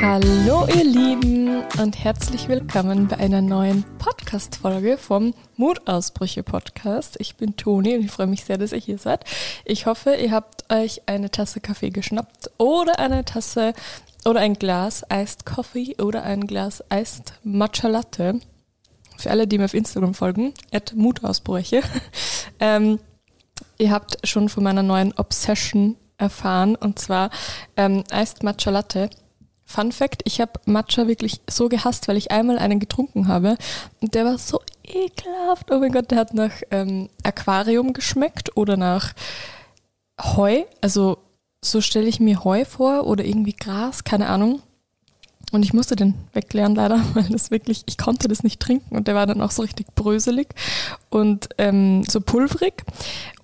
Hallo ihr Lieben und herzlich willkommen bei einer neuen Podcast-Folge vom Mutausbrüche Podcast. Ich bin Toni und ich freue mich sehr, dass ihr hier seid. Ich hoffe, ihr habt euch eine Tasse Kaffee geschnappt oder eine Tasse oder ein Glas Iced Coffee oder ein Glas Iced Matcha Latte. Für alle, die mir auf Instagram folgen, at Mutausbrüche. ähm, ihr habt schon von meiner neuen Obsession erfahren und zwar ähm, Iced Matcha Latte Fun Fact, ich habe Matcha wirklich so gehasst, weil ich einmal einen getrunken habe und der war so ekelhaft. Oh mein Gott, der hat nach ähm, Aquarium geschmeckt oder nach Heu. Also so stelle ich mir Heu vor oder irgendwie Gras, keine Ahnung. Und ich musste den wegklären leider, weil das wirklich, ich konnte das nicht trinken und der war dann auch so richtig bröselig und ähm, so pulverig.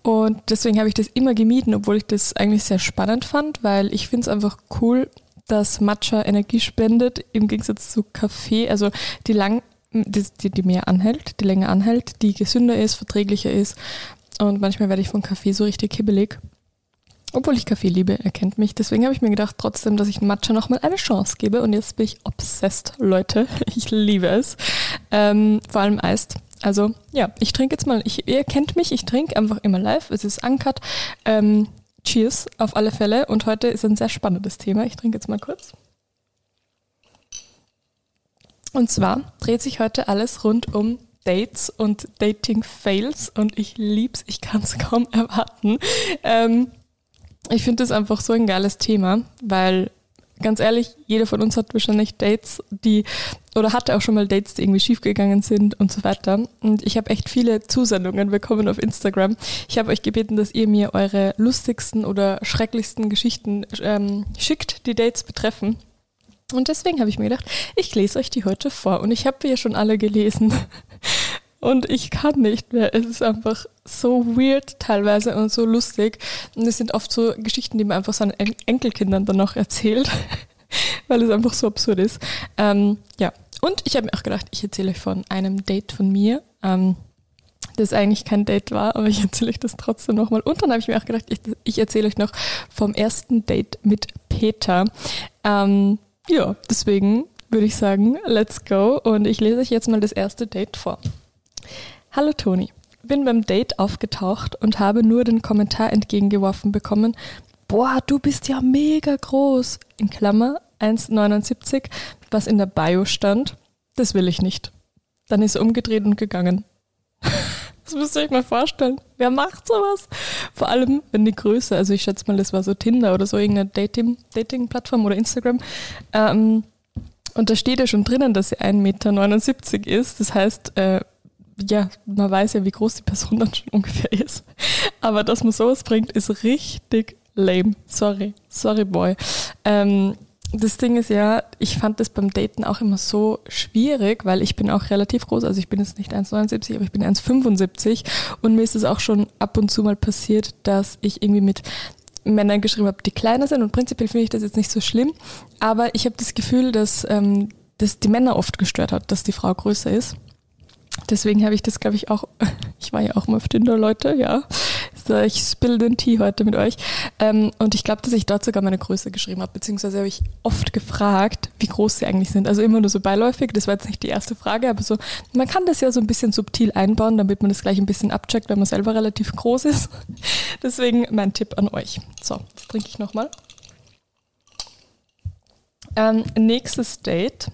Und deswegen habe ich das immer gemieden, obwohl ich das eigentlich sehr spannend fand, weil ich finde es einfach cool, dass Matcha Energie spendet, im Gegensatz zu Kaffee, also die lang, die, die, mehr anhält, die länger anhält, die gesünder ist, verträglicher ist. Und manchmal werde ich von Kaffee so richtig hibbelig. Obwohl ich Kaffee liebe, erkennt mich. Deswegen habe ich mir gedacht, trotzdem, dass ich Matcha nochmal eine Chance gebe. Und jetzt bin ich obsessed, Leute. Ich liebe es. Ähm, vor allem Eist. Also ja, ich trinke jetzt mal, ich, ihr kennt mich, ich trinke einfach immer live. Es ist uncut. Ähm, Cheers auf alle Fälle. Und heute ist ein sehr spannendes Thema. Ich trinke jetzt mal kurz. Und zwar dreht sich heute alles rund um Dates und Dating-Fails und ich lieb's, ich kann es kaum erwarten. Ähm, ich finde das einfach so ein geiles Thema, weil ganz ehrlich, jeder von uns hat wahrscheinlich Dates, die oder hatte auch schon mal Dates, die irgendwie schiefgegangen sind und so weiter. Und ich habe echt viele Zusendungen bekommen auf Instagram. Ich habe euch gebeten, dass ihr mir eure lustigsten oder schrecklichsten Geschichten ähm, schickt, die Dates betreffen. Und deswegen habe ich mir gedacht, ich lese euch die heute vor. Und ich habe ja schon alle gelesen. Und ich kann nicht mehr. Es ist einfach so weird teilweise und so lustig. Und es sind oft so Geschichten, die man einfach seinen Enkelkindern dann noch erzählt, weil es einfach so absurd ist. Ähm, ja, und ich habe mir auch gedacht, ich erzähle euch von einem Date von mir. Ähm, das eigentlich kein Date war, aber ich erzähle euch das trotzdem nochmal. Und dann habe ich mir auch gedacht, ich, ich erzähle euch noch vom ersten Date mit Peter. Ähm, ja, deswegen würde ich sagen, let's go. Und ich lese euch jetzt mal das erste Date vor. Hallo Toni, bin beim Date aufgetaucht und habe nur den Kommentar entgegengeworfen bekommen, boah, du bist ja mega groß, in Klammer 1,79, was in der Bio stand, das will ich nicht. Dann ist er umgedreht und gegangen. Das müsst ihr euch mal vorstellen. Wer macht sowas? Vor allem, wenn die Größe, also ich schätze mal, das war so Tinder oder so irgendeine Dating-Plattform oder Instagram. Ähm, und da steht ja schon drinnen, dass sie 1,79 Meter ist. Das heißt, äh, ja, man weiß ja, wie groß die Person dann schon ungefähr ist. Aber dass man sowas bringt, ist richtig lame. Sorry, sorry boy. Ähm, das Ding ist ja, ich fand das beim Daten auch immer so schwierig, weil ich bin auch relativ groß, also ich bin jetzt nicht 1,79, aber ich bin 1,75 und mir ist es auch schon ab und zu mal passiert, dass ich irgendwie mit Männern geschrieben habe, die kleiner sind und prinzipiell finde ich das jetzt nicht so schlimm, aber ich habe das Gefühl, dass ähm, das die Männer oft gestört hat, dass die Frau größer ist. Deswegen habe ich das, glaube ich, auch, ich war ja auch mal auf Tinder, Leute, ja. Ich spill den Tee heute mit euch. Ähm, und ich glaube, dass ich dort sogar meine Größe geschrieben habe, beziehungsweise habe ich oft gefragt, wie groß sie eigentlich sind. Also immer nur so beiläufig, das war jetzt nicht die erste Frage, aber so, man kann das ja so ein bisschen subtil einbauen, damit man das gleich ein bisschen abcheckt, wenn man selber relativ groß ist. Deswegen mein Tipp an euch. So, jetzt trinke ich nochmal. Ähm, nächstes Date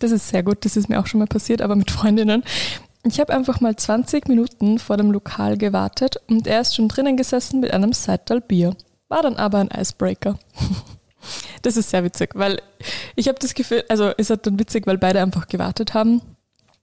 das ist sehr gut, das ist mir auch schon mal passiert, aber mit Freundinnen. Ich habe einfach mal 20 Minuten vor dem Lokal gewartet und er ist schon drinnen gesessen mit einem Seital Bier. War dann aber ein Icebreaker. Das ist sehr witzig, weil ich habe das Gefühl, also ist halt dann witzig, weil beide einfach gewartet haben.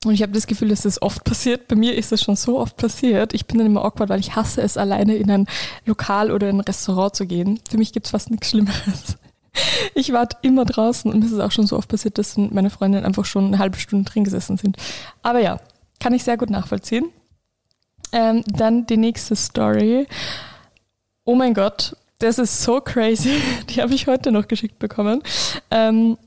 Und ich habe das Gefühl, dass das oft passiert. Bei mir ist das schon so oft passiert. Ich bin dann immer awkward, weil ich hasse es, alleine in ein Lokal oder in ein Restaurant zu gehen. Für mich gibt es fast nichts Schlimmeres. Ich warte immer draußen und mir ist es auch schon so oft passiert, dass meine Freundinnen einfach schon eine halbe Stunde drin gesessen sind. Aber ja, kann ich sehr gut nachvollziehen. Ähm, dann die nächste Story. Oh mein Gott, das ist so crazy. Die habe ich heute noch geschickt bekommen. Ähm,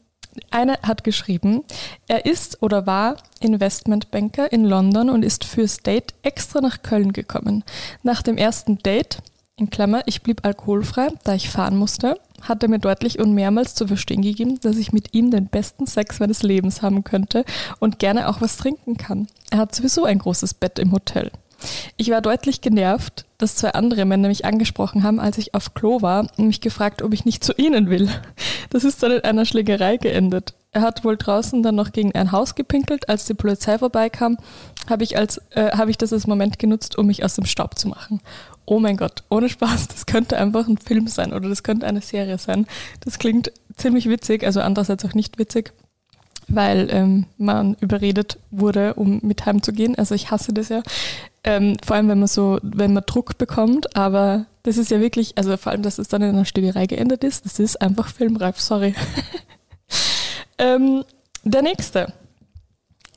einer hat geschrieben, er ist oder war Investmentbanker in London und ist fürs Date extra nach Köln gekommen. Nach dem ersten Date in Klammer, ich blieb alkoholfrei, da ich fahren musste, hat er mir deutlich und mehrmals zu verstehen gegeben, dass ich mit ihm den besten Sex meines Lebens haben könnte und gerne auch was trinken kann. Er hat sowieso ein großes Bett im Hotel. Ich war deutlich genervt, dass zwei andere Männer mich angesprochen haben, als ich auf Klo war und mich gefragt, ob ich nicht zu ihnen will. Das ist dann in einer Schlägerei geendet. Er hat wohl draußen dann noch gegen ein Haus gepinkelt. Als die Polizei vorbeikam, habe ich, äh, hab ich das als Moment genutzt, um mich aus dem Staub zu machen. Oh mein Gott, ohne Spaß, das könnte einfach ein Film sein oder das könnte eine Serie sein. Das klingt ziemlich witzig, also andererseits auch nicht witzig, weil ähm, man überredet wurde, um mit heimzugehen. Also ich hasse das ja. Ähm, vor allem, wenn man so, wenn man Druck bekommt, aber das ist ja wirklich, also vor allem, dass es dann in einer Stögerei geendet ist, das ist einfach filmreif, sorry. ähm, der nächste.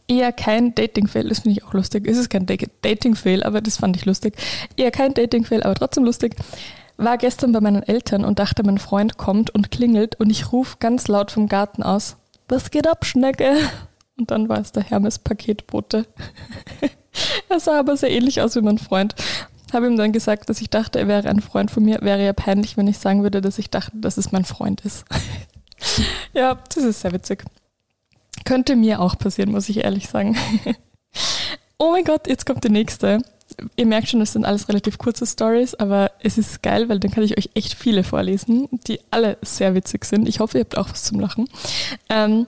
Eher kein Dating-Fail, das finde ich auch lustig. Es ist kein Dating-Fail, aber das fand ich lustig. Eher kein Dating-Fail, aber trotzdem lustig. War gestern bei meinen Eltern und dachte, mein Freund kommt und klingelt und ich rufe ganz laut vom Garten aus: Was geht ab, Schnecke? Und dann war es der Hermes-Paketbote. er sah aber sehr ähnlich aus wie mein Freund. Habe ihm dann gesagt, dass ich dachte, er wäre ein Freund von mir. Wäre ja peinlich, wenn ich sagen würde, dass ich dachte, dass es mein Freund ist. ja, das ist sehr witzig. Könnte mir auch passieren, muss ich ehrlich sagen. oh mein Gott, jetzt kommt die nächste. Ihr merkt schon, das sind alles relativ kurze Stories, aber es ist geil, weil dann kann ich euch echt viele vorlesen, die alle sehr witzig sind. Ich hoffe, ihr habt auch was zum Lachen. Ähm,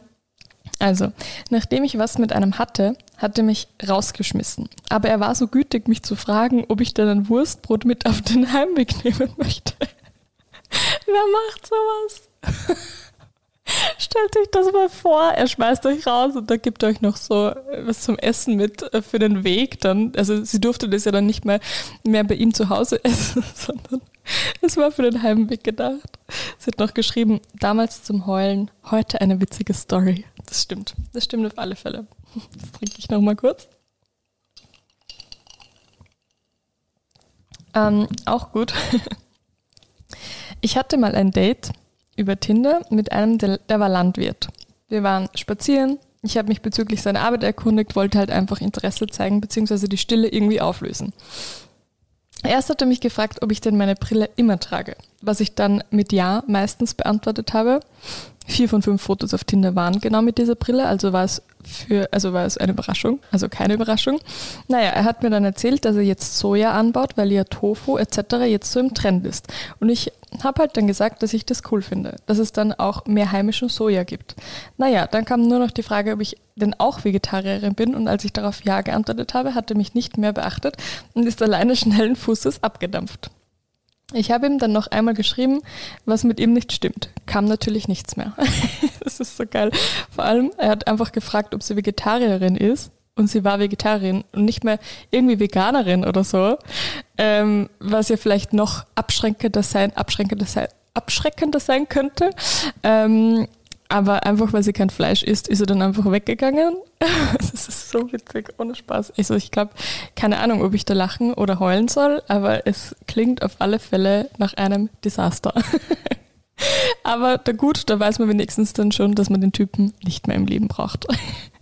also, nachdem ich was mit einem hatte, hat er mich rausgeschmissen. Aber er war so gütig, mich zu fragen, ob ich denn ein Wurstbrot mit auf den Heimweg nehmen möchte. Wer macht sowas? Stellt euch das mal vor, er schmeißt euch raus und da gibt euch noch so was zum Essen mit äh, für den Weg dann. Also sie durfte das ja dann nicht mehr, mehr bei ihm zu Hause essen, sondern es war für den Heimweg gedacht. Sie hat noch geschrieben, damals zum Heulen, heute eine witzige Story. Das stimmt. Das stimmt auf alle Fälle. Das trinke ich nochmal kurz. Ähm, auch gut. Ich hatte mal ein Date über Tinder mit einem, der, der war Landwirt. Wir waren spazieren. Ich habe mich bezüglich seiner Arbeit erkundigt, wollte halt einfach Interesse zeigen, beziehungsweise die Stille irgendwie auflösen. Erst hat er mich gefragt, ob ich denn meine Brille immer trage, was ich dann mit Ja meistens beantwortet habe. Vier von fünf Fotos auf Tinder waren genau mit dieser Brille, also war es für, also war es eine Überraschung, also keine Überraschung. Naja, er hat mir dann erzählt, dass er jetzt Soja anbaut, weil ja Tofu etc. jetzt so im Trend ist. Und ich habe halt dann gesagt, dass ich das cool finde, dass es dann auch mehr heimischen Soja gibt. Naja, dann kam nur noch die Frage, ob ich denn auch Vegetarierin bin und als ich darauf Ja geantwortet habe, hat er mich nicht mehr beachtet und ist alleine schnellen Fußes abgedampft. Ich habe ihm dann noch einmal geschrieben, was mit ihm nicht stimmt. Kam natürlich nichts mehr. das ist so geil. Vor allem, er hat einfach gefragt, ob sie Vegetarierin ist. Und sie war Vegetarierin und nicht mehr irgendwie Veganerin oder so. Ähm, was ja vielleicht noch abschränkender sein, abschränkender sein, abschreckender sein könnte. Ähm, aber einfach, weil sie kein Fleisch isst, ist sie dann einfach weggegangen. das ist so witzig, ohne Spaß. Also ich glaube, keine Ahnung, ob ich da lachen oder heulen soll, aber es klingt auf alle Fälle nach einem Desaster. aber da gut, da weiß man wenigstens dann schon, dass man den Typen nicht mehr im Leben braucht.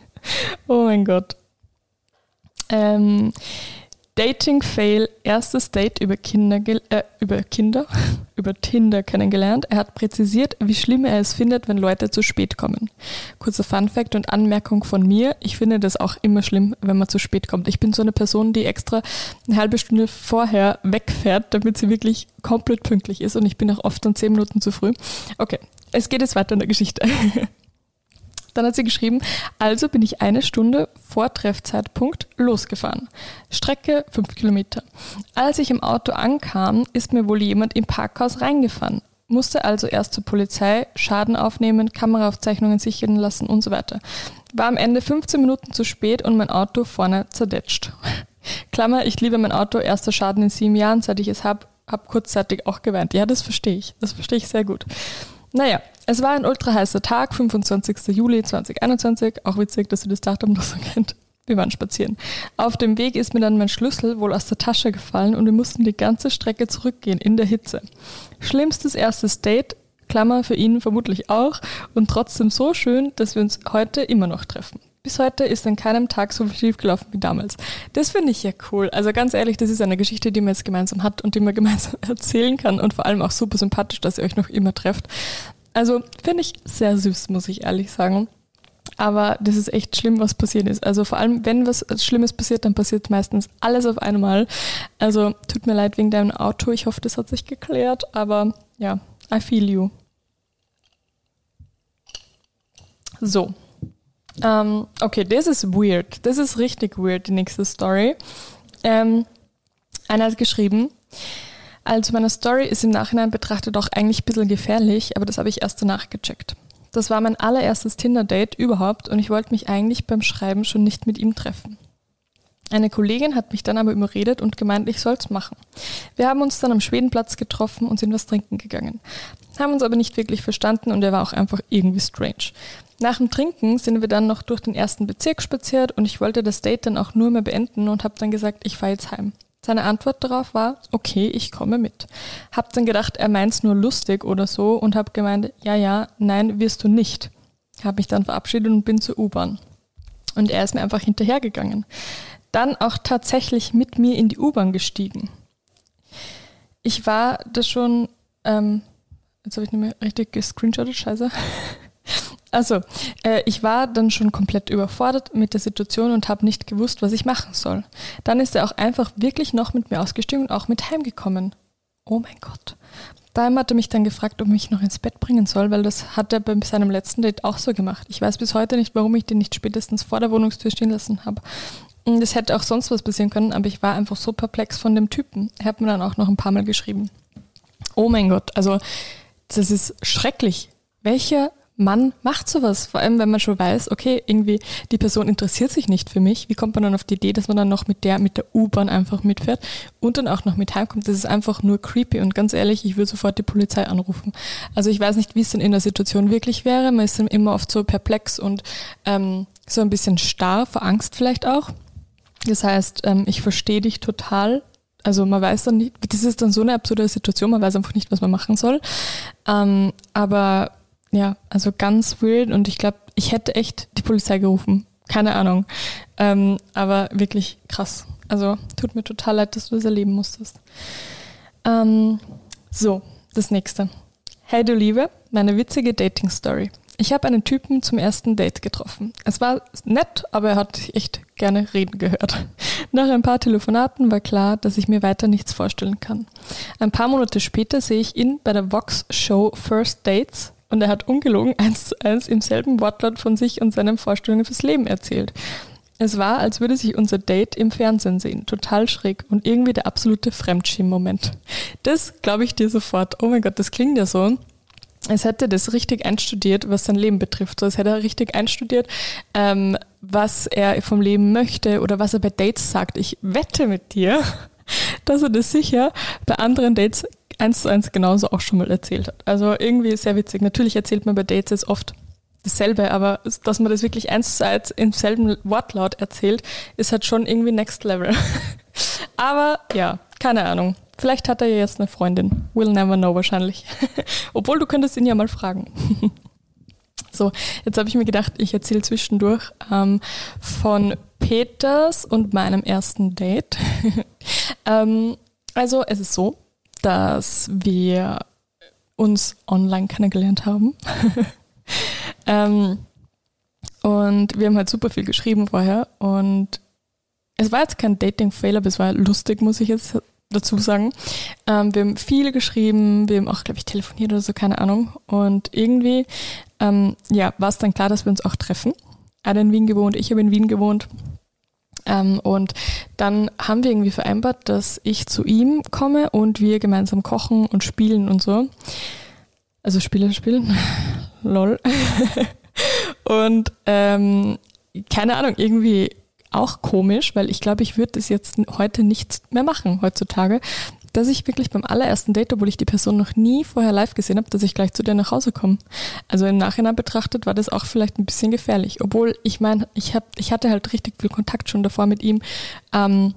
oh mein Gott. Ähm, Dating-Fail, erstes Date über Kinder, äh, über Kinder, über Tinder kennengelernt. Er hat präzisiert, wie schlimm er es findet, wenn Leute zu spät kommen. Kurzer Fun-Fact und Anmerkung von mir. Ich finde das auch immer schlimm, wenn man zu spät kommt. Ich bin so eine Person, die extra eine halbe Stunde vorher wegfährt, damit sie wirklich komplett pünktlich ist und ich bin auch oft dann zehn Minuten zu früh. Okay, es geht jetzt weiter in der Geschichte. Dann hat sie geschrieben, also bin ich eine Stunde vor Treffzeitpunkt losgefahren. Strecke fünf Kilometer. Als ich im Auto ankam, ist mir wohl jemand im Parkhaus reingefahren. Musste also erst zur Polizei, Schaden aufnehmen, Kameraaufzeichnungen sichern lassen und so weiter. War am Ende 15 Minuten zu spät und mein Auto vorne zerdetscht. Klammer, ich liebe mein Auto, erster Schaden in sieben Jahren, seit ich es habe, hab kurzzeitig auch geweint. Ja, das verstehe ich. Das verstehe ich sehr gut. Naja, es war ein ultra heißer Tag, 25. Juli 2021. Auch witzig, dass du das Datum noch so kennt. Wir waren spazieren. Auf dem Weg ist mir dann mein Schlüssel wohl aus der Tasche gefallen und wir mussten die ganze Strecke zurückgehen in der Hitze. Schlimmstes erstes Date, Klammer für ihn vermutlich auch, und trotzdem so schön, dass wir uns heute immer noch treffen. Bis heute ist an keinem Tag so viel schief gelaufen wie damals. Das finde ich ja cool. Also ganz ehrlich, das ist eine Geschichte, die man jetzt gemeinsam hat und die man gemeinsam erzählen kann und vor allem auch super sympathisch, dass ihr euch noch immer trefft. Also finde ich sehr süß, muss ich ehrlich sagen. Aber das ist echt schlimm, was passiert ist. Also vor allem, wenn was Schlimmes passiert, dann passiert meistens alles auf einmal. Also tut mir leid wegen deinem Auto. Ich hoffe, das hat sich geklärt. Aber ja, I feel you. So, ähm, okay, das ist weird. Das ist richtig weird, die nächste Story. Ähm, einer hat geschrieben, also meine Story ist im Nachhinein betrachtet auch eigentlich ein bisschen gefährlich, aber das habe ich erst danach gecheckt. Das war mein allererstes Tinder-Date überhaupt und ich wollte mich eigentlich beim Schreiben schon nicht mit ihm treffen. Eine Kollegin hat mich dann aber überredet und gemeint, ich soll's machen. Wir haben uns dann am Schwedenplatz getroffen und sind was trinken gegangen. Haben uns aber nicht wirklich verstanden und er war auch einfach irgendwie strange. Nach dem Trinken sind wir dann noch durch den ersten Bezirk spaziert und ich wollte das Date dann auch nur mehr beenden und habe dann gesagt, ich fahre jetzt heim. Seine Antwort darauf war, okay, ich komme mit. Hab dann gedacht, er meint's nur lustig oder so und hab gemeint, ja, ja, nein, wirst du nicht. Hab mich dann verabschiedet und bin zur U-Bahn. Und er ist mir einfach hinterhergegangen. Dann auch tatsächlich mit mir in die U-Bahn gestiegen. Ich war das schon, ähm, jetzt habe ich nicht mehr richtig gescreenshottet, scheiße. Also, äh, ich war dann schon komplett überfordert mit der Situation und habe nicht gewusst, was ich machen soll. Dann ist er auch einfach wirklich noch mit mir ausgestiegen und auch mit heimgekommen. Oh mein Gott. Daheim hat er mich dann gefragt, ob ich mich noch ins Bett bringen soll, weil das hat er bei seinem letzten Date auch so gemacht. Ich weiß bis heute nicht, warum ich den nicht spätestens vor der Wohnungstür stehen lassen habe. Das hätte auch sonst was passieren können, aber ich war einfach so perplex von dem Typen. Er hat mir dann auch noch ein paar Mal geschrieben. Oh mein Gott, also das ist schrecklich. Welcher Mann macht sowas, vor allem wenn man schon weiß, okay, irgendwie die Person interessiert sich nicht für mich. Wie kommt man dann auf die Idee, dass man dann noch mit der, mit der U-Bahn einfach mitfährt und dann auch noch mit heimkommt? Das ist einfach nur creepy und ganz ehrlich, ich würde sofort die Polizei anrufen. Also ich weiß nicht, wie es denn in der Situation wirklich wäre. Man ist dann immer oft so perplex und ähm, so ein bisschen starr, vor Angst vielleicht auch. Das heißt, ähm, ich verstehe dich total, also man weiß dann nicht, das ist dann so eine absurde Situation, man weiß einfach nicht, was man machen soll. Ähm, aber ja, also ganz weird und ich glaube, ich hätte echt die Polizei gerufen. Keine Ahnung. Ähm, aber wirklich krass. Also tut mir total leid, dass du das erleben musstest. Ähm, so, das nächste. Hey du Liebe, meine witzige Dating-Story. Ich habe einen Typen zum ersten Date getroffen. Es war nett, aber er hat echt gerne reden gehört. Nach ein paar Telefonaten war klar, dass ich mir weiter nichts vorstellen kann. Ein paar Monate später sehe ich ihn bei der Vox Show First Dates und er hat ungelogen eins zu eins im selben Wortlaut von sich und seinen Vorstellungen fürs Leben erzählt. Es war, als würde sich unser Date im Fernsehen sehen. Total schräg und irgendwie der absolute Fremdschirm-Moment. Das glaube ich dir sofort. Oh mein Gott, das klingt ja so, als hätte das richtig einstudiert, was sein Leben betrifft. Als hätte er richtig einstudiert, ähm, was er vom Leben möchte oder was er bei Dates sagt. Ich wette mit dir, dass er das sicher bei anderen Dates eins zu eins genauso auch schon mal erzählt hat. Also irgendwie sehr witzig. Natürlich erzählt man bei Dates jetzt oft dasselbe, aber dass man das wirklich eins zu eins im selben Wortlaut erzählt, ist halt schon irgendwie next level. aber ja, keine Ahnung. Vielleicht hat er ja jetzt eine Freundin. We'll never know wahrscheinlich. Obwohl du könntest ihn ja mal fragen. so, jetzt habe ich mir gedacht, ich erzähle zwischendurch ähm, von Peters und meinem ersten Date. ähm, also es ist so, dass wir uns online kennengelernt haben. ähm, und wir haben halt super viel geschrieben vorher. Und es war jetzt kein Dating-Fail, aber es war lustig, muss ich jetzt dazu sagen. Ähm, wir haben viel geschrieben, wir haben auch, glaube ich, telefoniert oder so, keine Ahnung. Und irgendwie, ähm, ja, war es dann klar, dass wir uns auch treffen. Er hat in Wien gewohnt, ich habe in Wien gewohnt. Ähm, und dann haben wir irgendwie vereinbart, dass ich zu ihm komme und wir gemeinsam kochen und spielen und so. Also Spiele spielen. Lol. und ähm, keine Ahnung, irgendwie auch komisch, weil ich glaube, ich würde das jetzt heute nicht mehr machen, heutzutage, dass ich wirklich beim allerersten Date, obwohl ich die Person noch nie vorher live gesehen habe, dass ich gleich zu dir nach Hause komme. Also im Nachhinein betrachtet war das auch vielleicht ein bisschen gefährlich. Obwohl, ich meine, ich, ich hatte halt richtig viel Kontakt schon davor mit ihm. Ähm,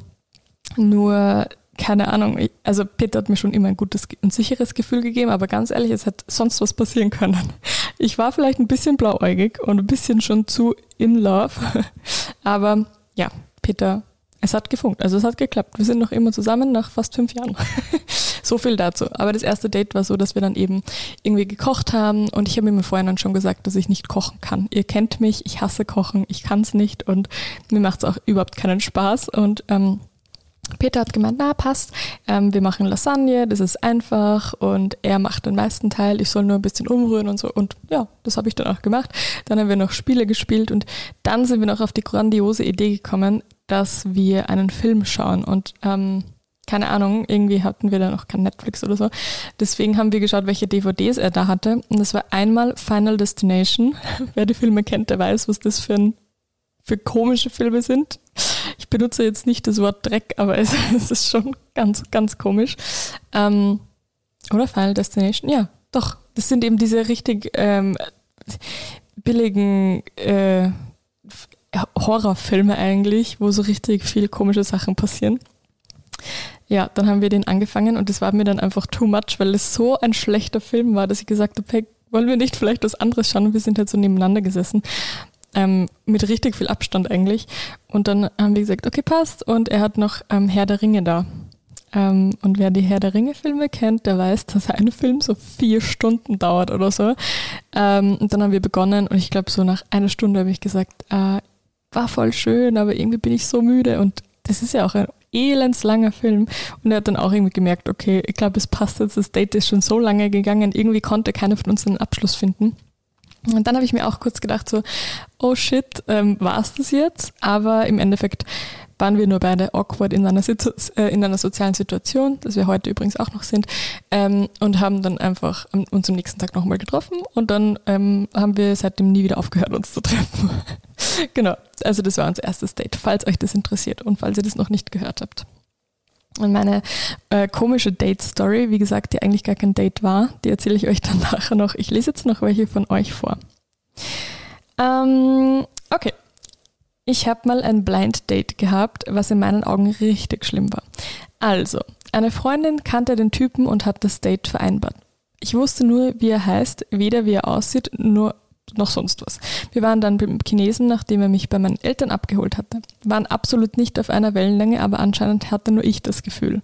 nur keine Ahnung, also Peter hat mir schon immer ein gutes und sicheres Gefühl gegeben, aber ganz ehrlich, es hätte sonst was passieren können. Ich war vielleicht ein bisschen blauäugig und ein bisschen schon zu in love, aber ja, Peter, es hat gefunkt, also es hat geklappt. Wir sind noch immer zusammen nach fast fünf Jahren. so viel dazu. Aber das erste Date war so, dass wir dann eben irgendwie gekocht haben und ich habe ihm vorhin dann schon gesagt, dass ich nicht kochen kann. Ihr kennt mich, ich hasse Kochen, ich kann es nicht und mir macht es auch überhaupt keinen Spaß und ähm, Peter hat gemeint, na passt, ähm, wir machen Lasagne, das ist einfach und er macht den meisten Teil, ich soll nur ein bisschen umrühren und so und ja, das habe ich dann auch gemacht. Dann haben wir noch Spiele gespielt und dann sind wir noch auf die grandiose Idee gekommen, dass wir einen Film schauen und ähm, keine Ahnung, irgendwie hatten wir da noch kein Netflix oder so. Deswegen haben wir geschaut, welche DVDs er da hatte. Und das war einmal Final Destination. Wer die Filme kennt, der weiß, was das für, ein, für komische Filme sind. Ich benutze jetzt nicht das Wort Dreck, aber es, es ist schon ganz, ganz komisch. Ähm, oder Final Destination? Ja, doch. Das sind eben diese richtig ähm, billigen äh, Horrorfilme eigentlich, wo so richtig viel komische Sachen passieren. Ja, dann haben wir den angefangen und das war mir dann einfach too much, weil es so ein schlechter Film war, dass ich gesagt habe, hey, wollen wir nicht vielleicht was anderes schauen? Und wir sind halt so nebeneinander gesessen ähm, mit richtig viel Abstand eigentlich. Und dann haben wir gesagt, okay, passt. Und er hat noch ähm, Herr der Ringe da. Ähm, und wer die Herr der Ringe-Filme kennt, der weiß, dass ein Film so vier Stunden dauert oder so. Ähm, und dann haben wir begonnen und ich glaube, so nach einer Stunde habe ich gesagt, äh, war voll schön, aber irgendwie bin ich so müde. Und das ist ja auch ein elendslanger Film. Und er hat dann auch irgendwie gemerkt, okay, ich glaube, es passt jetzt, das Date ist schon so lange gegangen, irgendwie konnte keiner von uns einen Abschluss finden. Und dann habe ich mir auch kurz gedacht, so, oh shit, ähm, war es das jetzt? Aber im Endeffekt waren wir nur beide awkward in einer, Situ äh, in einer sozialen Situation, das wir heute übrigens auch noch sind, ähm, und haben dann einfach uns am nächsten Tag nochmal getroffen und dann ähm, haben wir seitdem nie wieder aufgehört, uns zu treffen. genau, also das war unser erstes Date, falls euch das interessiert und falls ihr das noch nicht gehört habt. Und meine äh, komische Date-Story, wie gesagt, die eigentlich gar kein Date war, die erzähle ich euch dann nachher noch. Ich lese jetzt noch welche von euch vor. Ähm, okay. Ich habe mal ein Blind Date gehabt, was in meinen Augen richtig schlimm war. Also, eine Freundin kannte den Typen und hat das Date vereinbart. Ich wusste nur, wie er heißt, weder wie er aussieht, nur noch sonst was. Wir waren dann beim Chinesen, nachdem er mich bei meinen Eltern abgeholt hatte. Waren absolut nicht auf einer Wellenlänge, aber anscheinend hatte nur ich das Gefühl.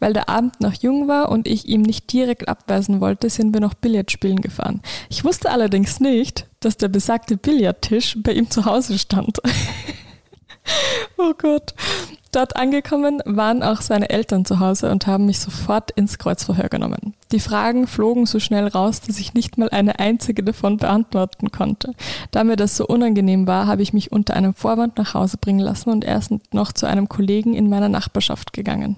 Weil der Abend noch jung war und ich ihm nicht direkt abweisen wollte, sind wir noch Billard spielen gefahren. Ich wusste allerdings nicht, dass der besagte Billardtisch bei ihm zu Hause stand. oh Gott. Dort angekommen waren auch seine Eltern zu Hause und haben mich sofort ins Kreuzverhör genommen. Die Fragen flogen so schnell raus, dass ich nicht mal eine einzige davon beantworten konnte. Da mir das so unangenehm war, habe ich mich unter einem Vorwand nach Hause bringen lassen und erst noch zu einem Kollegen in meiner Nachbarschaft gegangen.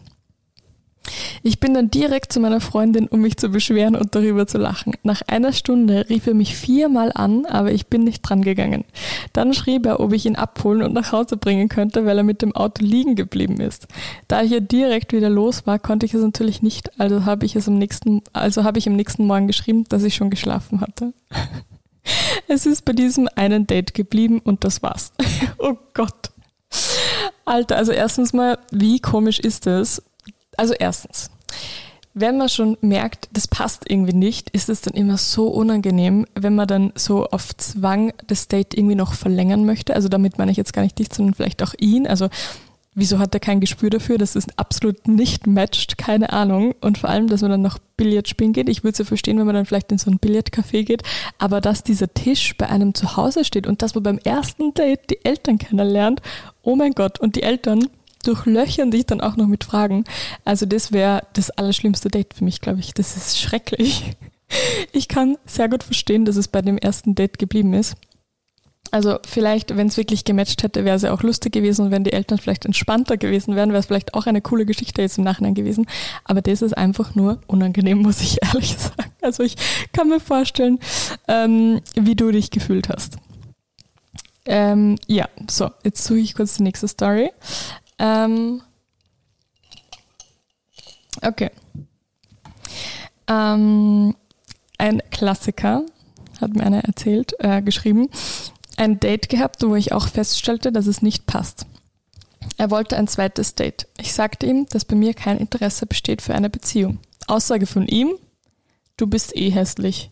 Ich bin dann direkt zu meiner Freundin, um mich zu beschweren und darüber zu lachen. Nach einer Stunde rief er mich viermal an, aber ich bin nicht dran gegangen. Dann schrieb er, ob ich ihn abholen und nach Hause bringen könnte, weil er mit dem Auto liegen geblieben ist. Da ich ja direkt wieder los war, konnte ich es natürlich nicht, also habe ich es am nächsten, also habe ich am nächsten Morgen geschrieben, dass ich schon geschlafen hatte. Es ist bei diesem einen Date geblieben und das war's. oh Gott. Alter, also erstens mal, wie komisch ist es, also erstens, wenn man schon merkt, das passt irgendwie nicht, ist es dann immer so unangenehm, wenn man dann so auf Zwang das Date irgendwie noch verlängern möchte. Also damit meine ich jetzt gar nicht dich, sondern vielleicht auch ihn. Also wieso hat er kein Gespür dafür, dass es absolut nicht matcht? Keine Ahnung. Und vor allem, dass man dann noch Billard spielen geht. Ich würde es ja verstehen, wenn man dann vielleicht in so ein Billardcafé geht. Aber dass dieser Tisch bei einem zu Hause steht und dass man beim ersten Date die Eltern kennenlernt, oh mein Gott. Und die Eltern durchlöchern dich dann auch noch mit Fragen. Also das wäre das allerschlimmste Date für mich, glaube ich. Das ist schrecklich. Ich kann sehr gut verstehen, dass es bei dem ersten Date geblieben ist. Also vielleicht, wenn es wirklich gematcht hätte, wäre es ja auch lustig gewesen und wenn die Eltern vielleicht entspannter gewesen wären, wäre es vielleicht auch eine coole Geschichte jetzt im Nachhinein gewesen. Aber das ist einfach nur unangenehm, muss ich ehrlich sagen. Also ich kann mir vorstellen, ähm, wie du dich gefühlt hast. Ähm, ja, so, jetzt suche ich kurz die nächste Story. Ähm, okay. Ähm, ein Klassiker, hat mir einer erzählt, äh, geschrieben, ein Date gehabt, wo ich auch feststellte, dass es nicht passt. Er wollte ein zweites Date. Ich sagte ihm, dass bei mir kein Interesse besteht für eine Beziehung. Aussage von ihm, du bist eh hässlich.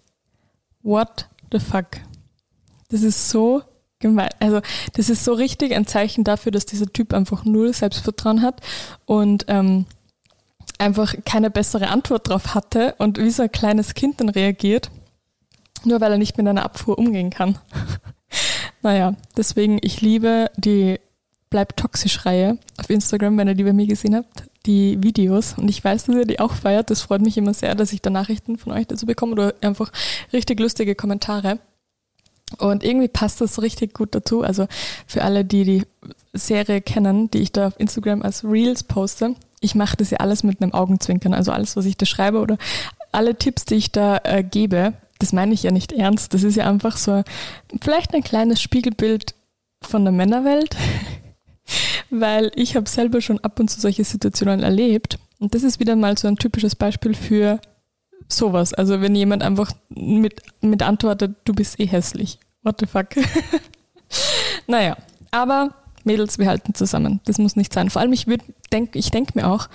What the fuck? Das ist so gemein. Also das ist so richtig ein Zeichen dafür, dass dieser Typ einfach null Selbstvertrauen hat und ähm, einfach keine bessere Antwort drauf hatte und wie so ein kleines Kind dann reagiert, nur weil er nicht mit einer Abfuhr umgehen kann. naja, deswegen, ich liebe die Bleib toxisch-Reihe auf Instagram, wenn ihr die bei mir gesehen habt, die Videos. Und ich weiß, dass ihr die auch feiert. Das freut mich immer sehr, dass ich da Nachrichten von euch dazu bekomme oder einfach richtig lustige Kommentare. Und irgendwie passt das richtig gut dazu. Also für alle, die die Serie kennen, die ich da auf Instagram als Reels poste, ich mache das ja alles mit einem Augenzwinkern. Also alles, was ich da schreibe oder alle Tipps, die ich da äh, gebe, das meine ich ja nicht ernst. Das ist ja einfach so vielleicht ein kleines Spiegelbild von der Männerwelt, weil ich habe selber schon ab und zu solche Situationen erlebt. Und das ist wieder mal so ein typisches Beispiel für sowas. Also wenn jemand einfach mit, mit antwortet, du bist eh hässlich. What the fuck? naja, aber Mädels, wir halten zusammen. Das muss nicht sein. Vor allem, ich, denk, ich denke mir auch,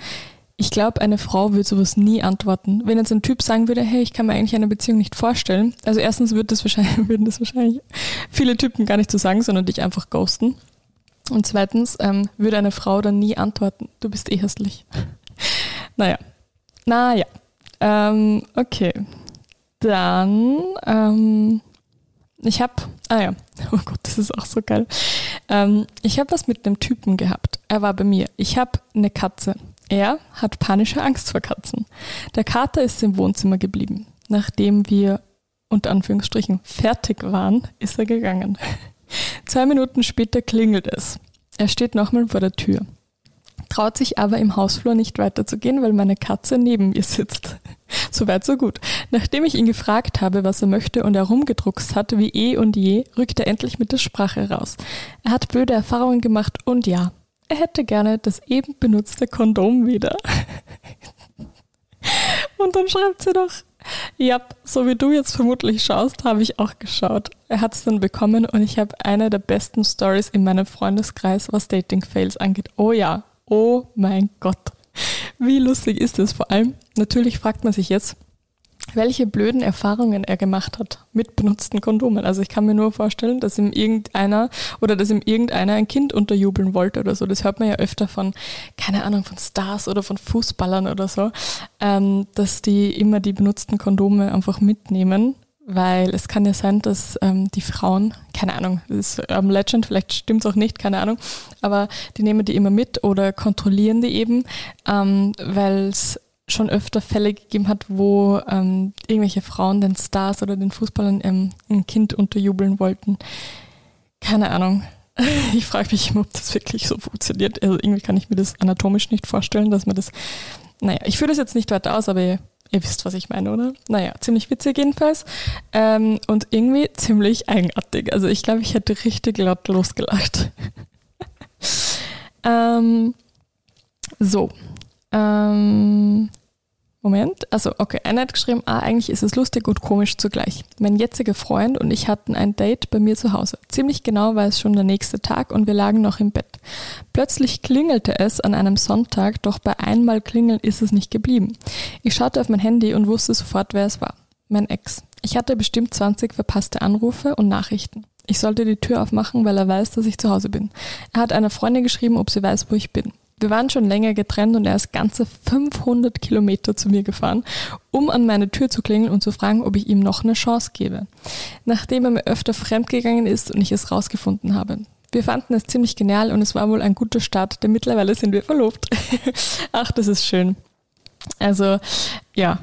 ich glaube, eine Frau würde sowas nie antworten. Wenn jetzt ein Typ sagen würde, hey, ich kann mir eigentlich eine Beziehung nicht vorstellen. Also erstens wird das wahrscheinlich, würden das wahrscheinlich viele Typen gar nicht so sagen, sondern dich einfach ghosten. Und zweitens ähm, würde eine Frau dann nie antworten, du bist eh hässlich. naja. Naja. Ähm, okay. Dann, ähm, ich habe, ah ja, oh Gott, das ist auch so geil. Ähm, ich habe was mit einem Typen gehabt. Er war bei mir. Ich habe eine Katze. Er hat panische Angst vor Katzen. Der Kater ist im Wohnzimmer geblieben. Nachdem wir unter Anführungsstrichen fertig waren, ist er gegangen. Zwei Minuten später klingelt es. Er steht nochmal vor der Tür traut sich aber im Hausflur nicht weiterzugehen, weil meine Katze neben mir sitzt. Soweit so gut. Nachdem ich ihn gefragt habe, was er möchte und er rumgedruckst hat, wie eh und je, rückt er endlich mit der Sprache raus. Er hat blöde Erfahrungen gemacht und ja, er hätte gerne das eben benutzte Kondom wieder. und dann schreibt sie doch, ja, so wie du jetzt vermutlich schaust, habe ich auch geschaut. Er hat es dann bekommen und ich habe eine der besten Stories in meinem Freundeskreis, was Dating-Fails angeht. Oh ja, Oh mein Gott. Wie lustig ist das? Vor allem, natürlich fragt man sich jetzt, welche blöden Erfahrungen er gemacht hat mit benutzten Kondomen. Also ich kann mir nur vorstellen, dass ihm irgendeiner oder dass ihm irgendeiner ein Kind unterjubeln wollte oder so. Das hört man ja öfter von, keine Ahnung, von Stars oder von Fußballern oder so, ähm, dass die immer die benutzten Kondome einfach mitnehmen weil es kann ja sein, dass ähm, die Frauen, keine Ahnung, das ist ähm, Legend, vielleicht stimmt es auch nicht, keine Ahnung, aber die nehmen die immer mit oder kontrollieren die eben, ähm, weil es schon öfter Fälle gegeben hat, wo ähm, irgendwelche Frauen den Stars oder den Fußballern ähm, ein Kind unterjubeln wollten. Keine Ahnung. Ich frage mich immer, ob das wirklich so funktioniert. Also irgendwie kann ich mir das anatomisch nicht vorstellen, dass man das. Naja, ich führe das jetzt nicht weiter aus, aber Ihr wisst, was ich meine, oder? Naja, ziemlich witzig jedenfalls. Ähm, und irgendwie ziemlich eigenartig. Also ich glaube, ich hätte richtig laut losgelacht. ähm, so. Ähm, Moment, also okay, einer hat geschrieben, ah, eigentlich ist es lustig und komisch zugleich. Mein jetziger Freund und ich hatten ein Date bei mir zu Hause. Ziemlich genau war es schon der nächste Tag und wir lagen noch im Bett. Plötzlich klingelte es an einem Sonntag, doch bei einmal klingeln ist es nicht geblieben. Ich schaute auf mein Handy und wusste sofort, wer es war. Mein Ex. Ich hatte bestimmt 20 verpasste Anrufe und Nachrichten. Ich sollte die Tür aufmachen, weil er weiß, dass ich zu Hause bin. Er hat einer Freundin geschrieben, ob sie weiß, wo ich bin. Wir waren schon länger getrennt und er ist ganze 500 Kilometer zu mir gefahren, um an meine Tür zu klingeln und zu fragen, ob ich ihm noch eine Chance gebe. Nachdem er mir öfter fremdgegangen ist und ich es rausgefunden habe. Wir fanden es ziemlich genial und es war wohl ein guter Start, denn mittlerweile sind wir verlobt. Ach, das ist schön. Also, ja,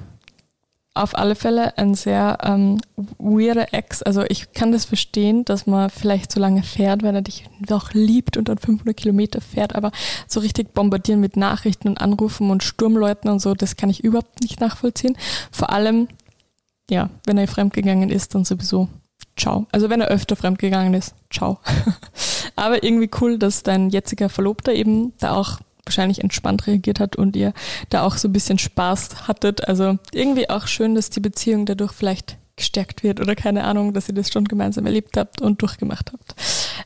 auf alle Fälle ein sehr ähm, weirder Ex. Also ich kann das verstehen, dass man vielleicht so lange fährt, wenn er dich doch liebt und dann 500 Kilometer fährt, aber so richtig bombardieren mit Nachrichten und Anrufen und Sturmleuten und so, das kann ich überhaupt nicht nachvollziehen. Vor allem, ja, wenn er fremdgegangen ist, dann sowieso ciao. Also wenn er öfter fremdgegangen ist, ciao. aber irgendwie cool, dass dein jetziger Verlobter eben da auch wahrscheinlich entspannt reagiert hat und ihr da auch so ein bisschen Spaß hattet. Also irgendwie auch schön, dass die Beziehung dadurch vielleicht gestärkt wird oder keine Ahnung, dass ihr das schon gemeinsam erlebt habt und durchgemacht habt.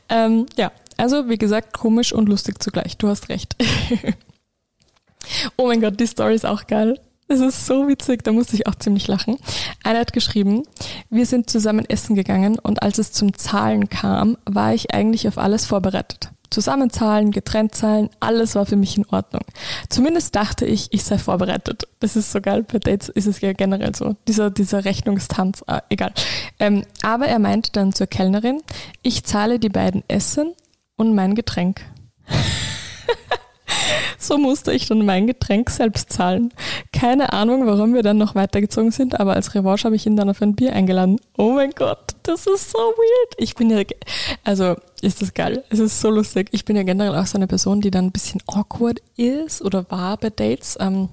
Ähm, ja, also wie gesagt, komisch und lustig zugleich. Du hast recht. oh mein Gott, die Story ist auch geil. Es ist so witzig, da musste ich auch ziemlich lachen. Einer hat geschrieben, wir sind zusammen essen gegangen und als es zum Zahlen kam, war ich eigentlich auf alles vorbereitet. Zusammenzahlen, getrennt zahlen, alles war für mich in Ordnung. Zumindest dachte ich, ich sei vorbereitet. Das ist so geil. Bei Dates ist es ja generell so. Dieser, dieser Rechnungstanz, ah, egal. Ähm, aber er meinte dann zur Kellnerin, ich zahle die beiden Essen und mein Getränk. So musste ich dann mein Getränk selbst zahlen. Keine Ahnung, warum wir dann noch weitergezogen sind, aber als Revanche habe ich ihn dann auf ein Bier eingeladen. Oh mein Gott, das ist so weird. Ich bin ja, also ist das geil. Es ist so lustig. Ich bin ja generell auch so eine Person, die dann ein bisschen awkward ist oder war bei Dates. Ähm,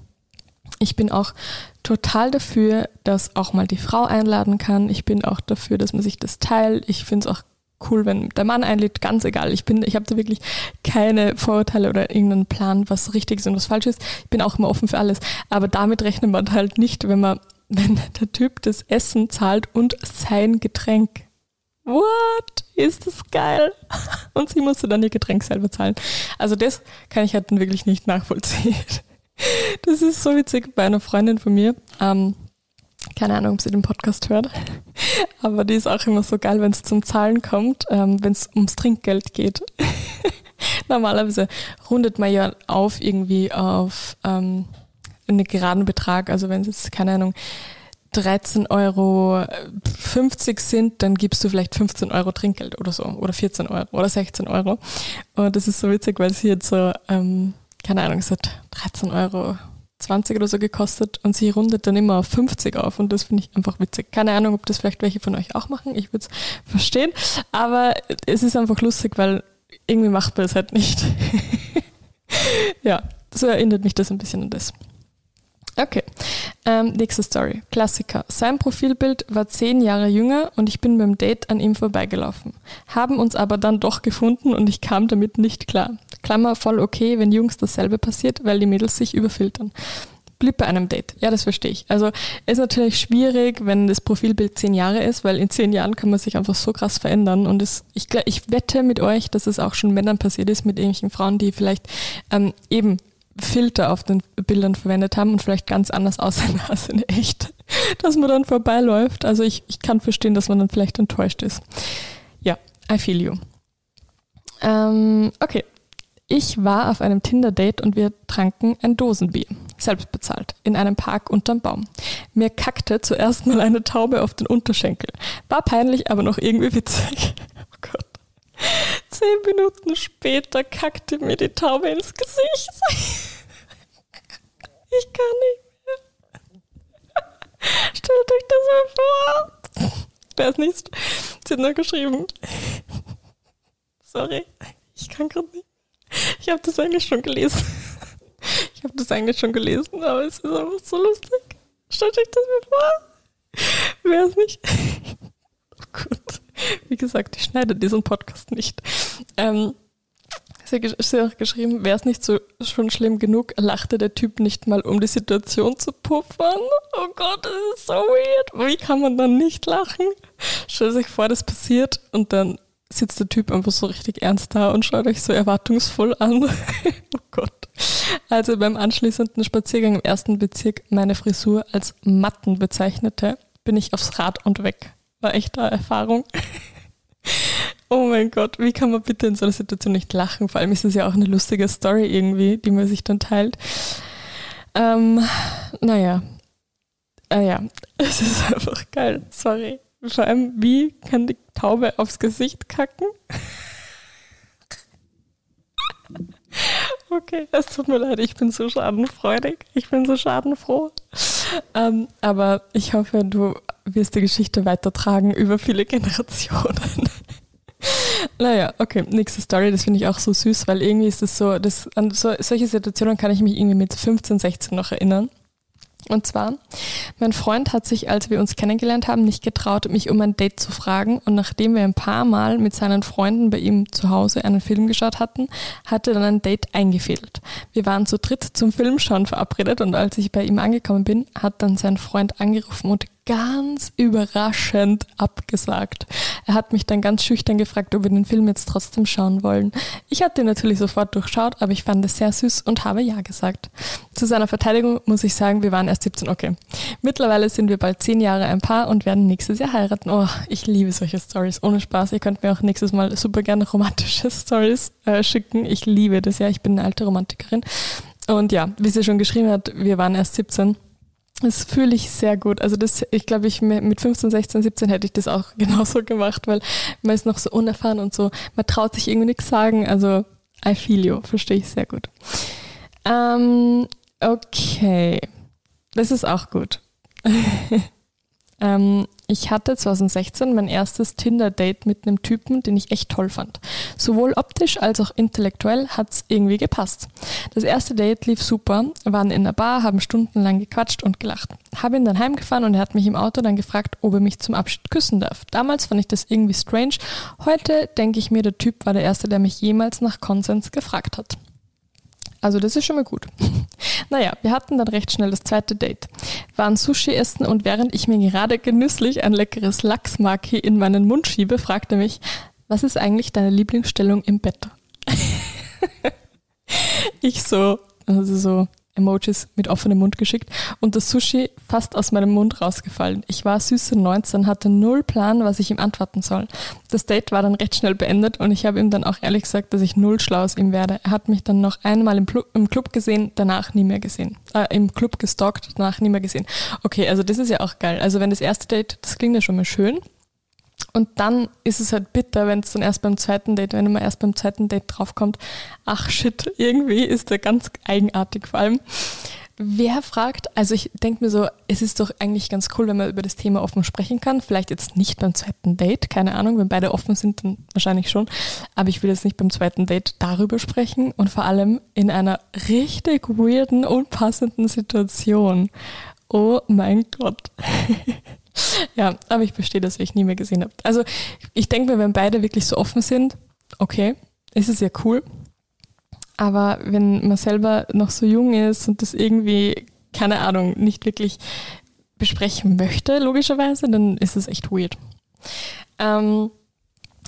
ich bin auch total dafür, dass auch mal die Frau einladen kann. Ich bin auch dafür, dass man sich das teilt. Ich finde es auch cool, wenn der Mann einlädt, ganz egal. Ich bin, ich habe da wirklich keine Vorurteile oder irgendeinen Plan, was richtig ist und was falsch ist. Ich bin auch immer offen für alles. Aber damit rechnet man halt nicht, wenn man, wenn der Typ das Essen zahlt und sein Getränk. What? Ist das geil? Und sie musste dann ihr Getränk selber zahlen. Also das kann ich halt dann wirklich nicht nachvollziehen. Das ist so witzig bei einer Freundin von mir. Ähm, keine Ahnung, ob sie den Podcast hört. Aber die ist auch immer so geil, wenn es zum Zahlen kommt, ähm, wenn es ums Trinkgeld geht. Normalerweise rundet man ja auf irgendwie auf ähm, einen geraden Betrag. Also wenn es jetzt, keine Ahnung, 13,50 Euro sind, dann gibst du vielleicht 15 Euro Trinkgeld oder so. Oder 14 Euro oder 16 Euro. Und das ist so witzig, weil sie jetzt so, ähm, keine Ahnung, es hat 13 Euro 20 oder so gekostet und sie rundet dann immer auf 50 auf und das finde ich einfach witzig. Keine Ahnung, ob das vielleicht welche von euch auch machen, ich würde es verstehen, aber es ist einfach lustig, weil irgendwie macht man es halt nicht. ja, so erinnert mich das ein bisschen an das. Okay, ähm, nächste Story. Klassiker. Sein Profilbild war zehn Jahre jünger und ich bin beim Date an ihm vorbeigelaufen. Haben uns aber dann doch gefunden und ich kam damit nicht klar. Klammer voll okay, wenn Jungs dasselbe passiert, weil die Mädels sich überfiltern. Blieb bei einem Date. Ja, das verstehe ich. Also ist natürlich schwierig, wenn das Profilbild zehn Jahre ist, weil in zehn Jahren kann man sich einfach so krass verändern. Und es, ich, ich wette mit euch, dass es auch schon Männern passiert ist, mit irgendwelchen Frauen, die vielleicht ähm, eben Filter auf den Bildern verwendet haben und vielleicht ganz anders aussehen als in echt, dass man dann vorbeiläuft. Also ich, ich kann verstehen, dass man dann vielleicht enttäuscht ist. Ja, I feel you. Ähm, okay. Ich war auf einem Tinder-Date und wir tranken ein Dosenbier, selbst bezahlt, in einem Park unterm Baum. Mir kackte zuerst mal eine Taube auf den Unterschenkel. War peinlich, aber noch irgendwie witzig. Zehn Minuten später kackte mir die Taube ins Gesicht. Ich kann nicht mehr. Stellt euch das mal vor. Wer ist nicht? Sie hat nur geschrieben. Sorry, ich kann gerade nicht. Ich habe das eigentlich schon gelesen. Ich habe das eigentlich schon gelesen, aber es ist einfach so lustig. Stellt euch das mal vor. Wer ist nicht? Wie gesagt, ich schneide diesen Podcast nicht. Ähm, hat geschrieben, wäre es nicht so schon schlimm genug, lachte der Typ nicht mal, um die Situation zu puffern. Oh Gott, das ist so weird. Wie kann man dann nicht lachen? Stellt sich vor, das passiert und dann sitzt der Typ einfach so richtig ernst da und schaut euch so erwartungsvoll an. oh Gott. Also beim anschließenden Spaziergang im ersten Bezirk meine Frisur als Matten bezeichnete, bin ich aufs Rad und weg. War echt eine Erfahrung. oh mein Gott, wie kann man bitte in so einer Situation nicht lachen? Vor allem ist es ja auch eine lustige Story irgendwie, die man sich dann teilt. Ähm, naja. Ah ja, es ist einfach geil. Sorry. Vor allem, wie kann die Taube aufs Gesicht kacken? Okay, es tut mir leid, ich bin so schadenfreudig. Ich bin so schadenfroh. Ähm, aber ich hoffe, du wirst die Geschichte weitertragen über viele Generationen. naja, okay, nächste Story, das finde ich auch so süß, weil irgendwie ist es so, das, an so, solche Situationen kann ich mich irgendwie mit 15, 16 noch erinnern. Und zwar, mein Freund hat sich, als wir uns kennengelernt haben, nicht getraut, mich um ein Date zu fragen. Und nachdem wir ein paar Mal mit seinen Freunden bei ihm zu Hause einen Film geschaut hatten, hatte dann ein Date eingefädelt. Wir waren zu dritt zum Filmschauen verabredet und als ich bei ihm angekommen bin, hat dann sein Freund angerufen und ganz überraschend abgesagt. Er hat mich dann ganz schüchtern gefragt, ob wir den Film jetzt trotzdem schauen wollen. Ich hatte ihn natürlich sofort durchschaut, aber ich fand es sehr süß und habe ja gesagt. Zu seiner Verteidigung muss ich sagen, wir waren erst 17, okay. Mittlerweile sind wir bald zehn Jahre ein Paar und werden nächstes Jahr heiraten. Oh, ich liebe solche Stories. Ohne Spaß. Ihr könnt mir auch nächstes Mal super gerne romantische Stories äh, schicken. Ich liebe das ja. Ich bin eine alte Romantikerin. Und ja, wie sie schon geschrieben hat, wir waren erst 17 das fühle ich sehr gut. Also das, ich glaube, ich mit 15, 16, 17 hätte ich das auch genauso gemacht, weil man ist noch so unerfahren und so, man traut sich irgendwie nichts sagen. Also I feel you, verstehe ich sehr gut. Ähm, okay, das ist auch gut. ähm, ich hatte 2016 mein erstes Tinder-Date mit einem Typen, den ich echt toll fand. Sowohl optisch als auch intellektuell hat's irgendwie gepasst. Das erste Date lief super, waren in der Bar, haben stundenlang gequatscht und gelacht. Habe ihn dann heimgefahren und er hat mich im Auto dann gefragt, ob er mich zum Abschied küssen darf. Damals fand ich das irgendwie strange. Heute denke ich mir, der Typ war der erste, der mich jemals nach Konsens gefragt hat. Also das ist schon mal gut. Naja, wir hatten dann recht schnell das zweite Date. Waren Sushi essen und während ich mir gerade genüsslich ein leckeres Lachsmaki in meinen Mund schiebe, fragte mich, was ist eigentlich deine Lieblingsstellung im Bett? ich so, also so, Emojis mit offenem Mund geschickt und das Sushi fast aus meinem Mund rausgefallen. Ich war süße 19, hatte null Plan, was ich ihm antworten soll. Das Date war dann recht schnell beendet und ich habe ihm dann auch ehrlich gesagt, dass ich null schlau aus ihm werde. Er hat mich dann noch einmal im, im Club gesehen, danach nie mehr gesehen. Äh, Im Club gestalkt, danach nie mehr gesehen. Okay, also das ist ja auch geil. Also wenn das erste Date, das klingt ja schon mal schön, und dann ist es halt bitter, wenn es dann erst beim zweiten Date, wenn man erst beim zweiten Date draufkommt, ach shit, irgendwie ist der ganz eigenartig vor allem. Wer fragt, also ich denke mir so, es ist doch eigentlich ganz cool, wenn man über das Thema offen sprechen kann. Vielleicht jetzt nicht beim zweiten Date, keine Ahnung, wenn beide offen sind, dann wahrscheinlich schon. Aber ich will jetzt nicht beim zweiten Date darüber sprechen und vor allem in einer richtig weirden, unpassenden Situation. Oh mein Gott. ja, aber ich verstehe, dass ich nie mehr gesehen habe. Also ich denke mir, wenn beide wirklich so offen sind, okay, ist es ja cool. Aber wenn man selber noch so jung ist und das irgendwie, keine Ahnung, nicht wirklich besprechen möchte, logischerweise, dann ist es echt weird. Ähm,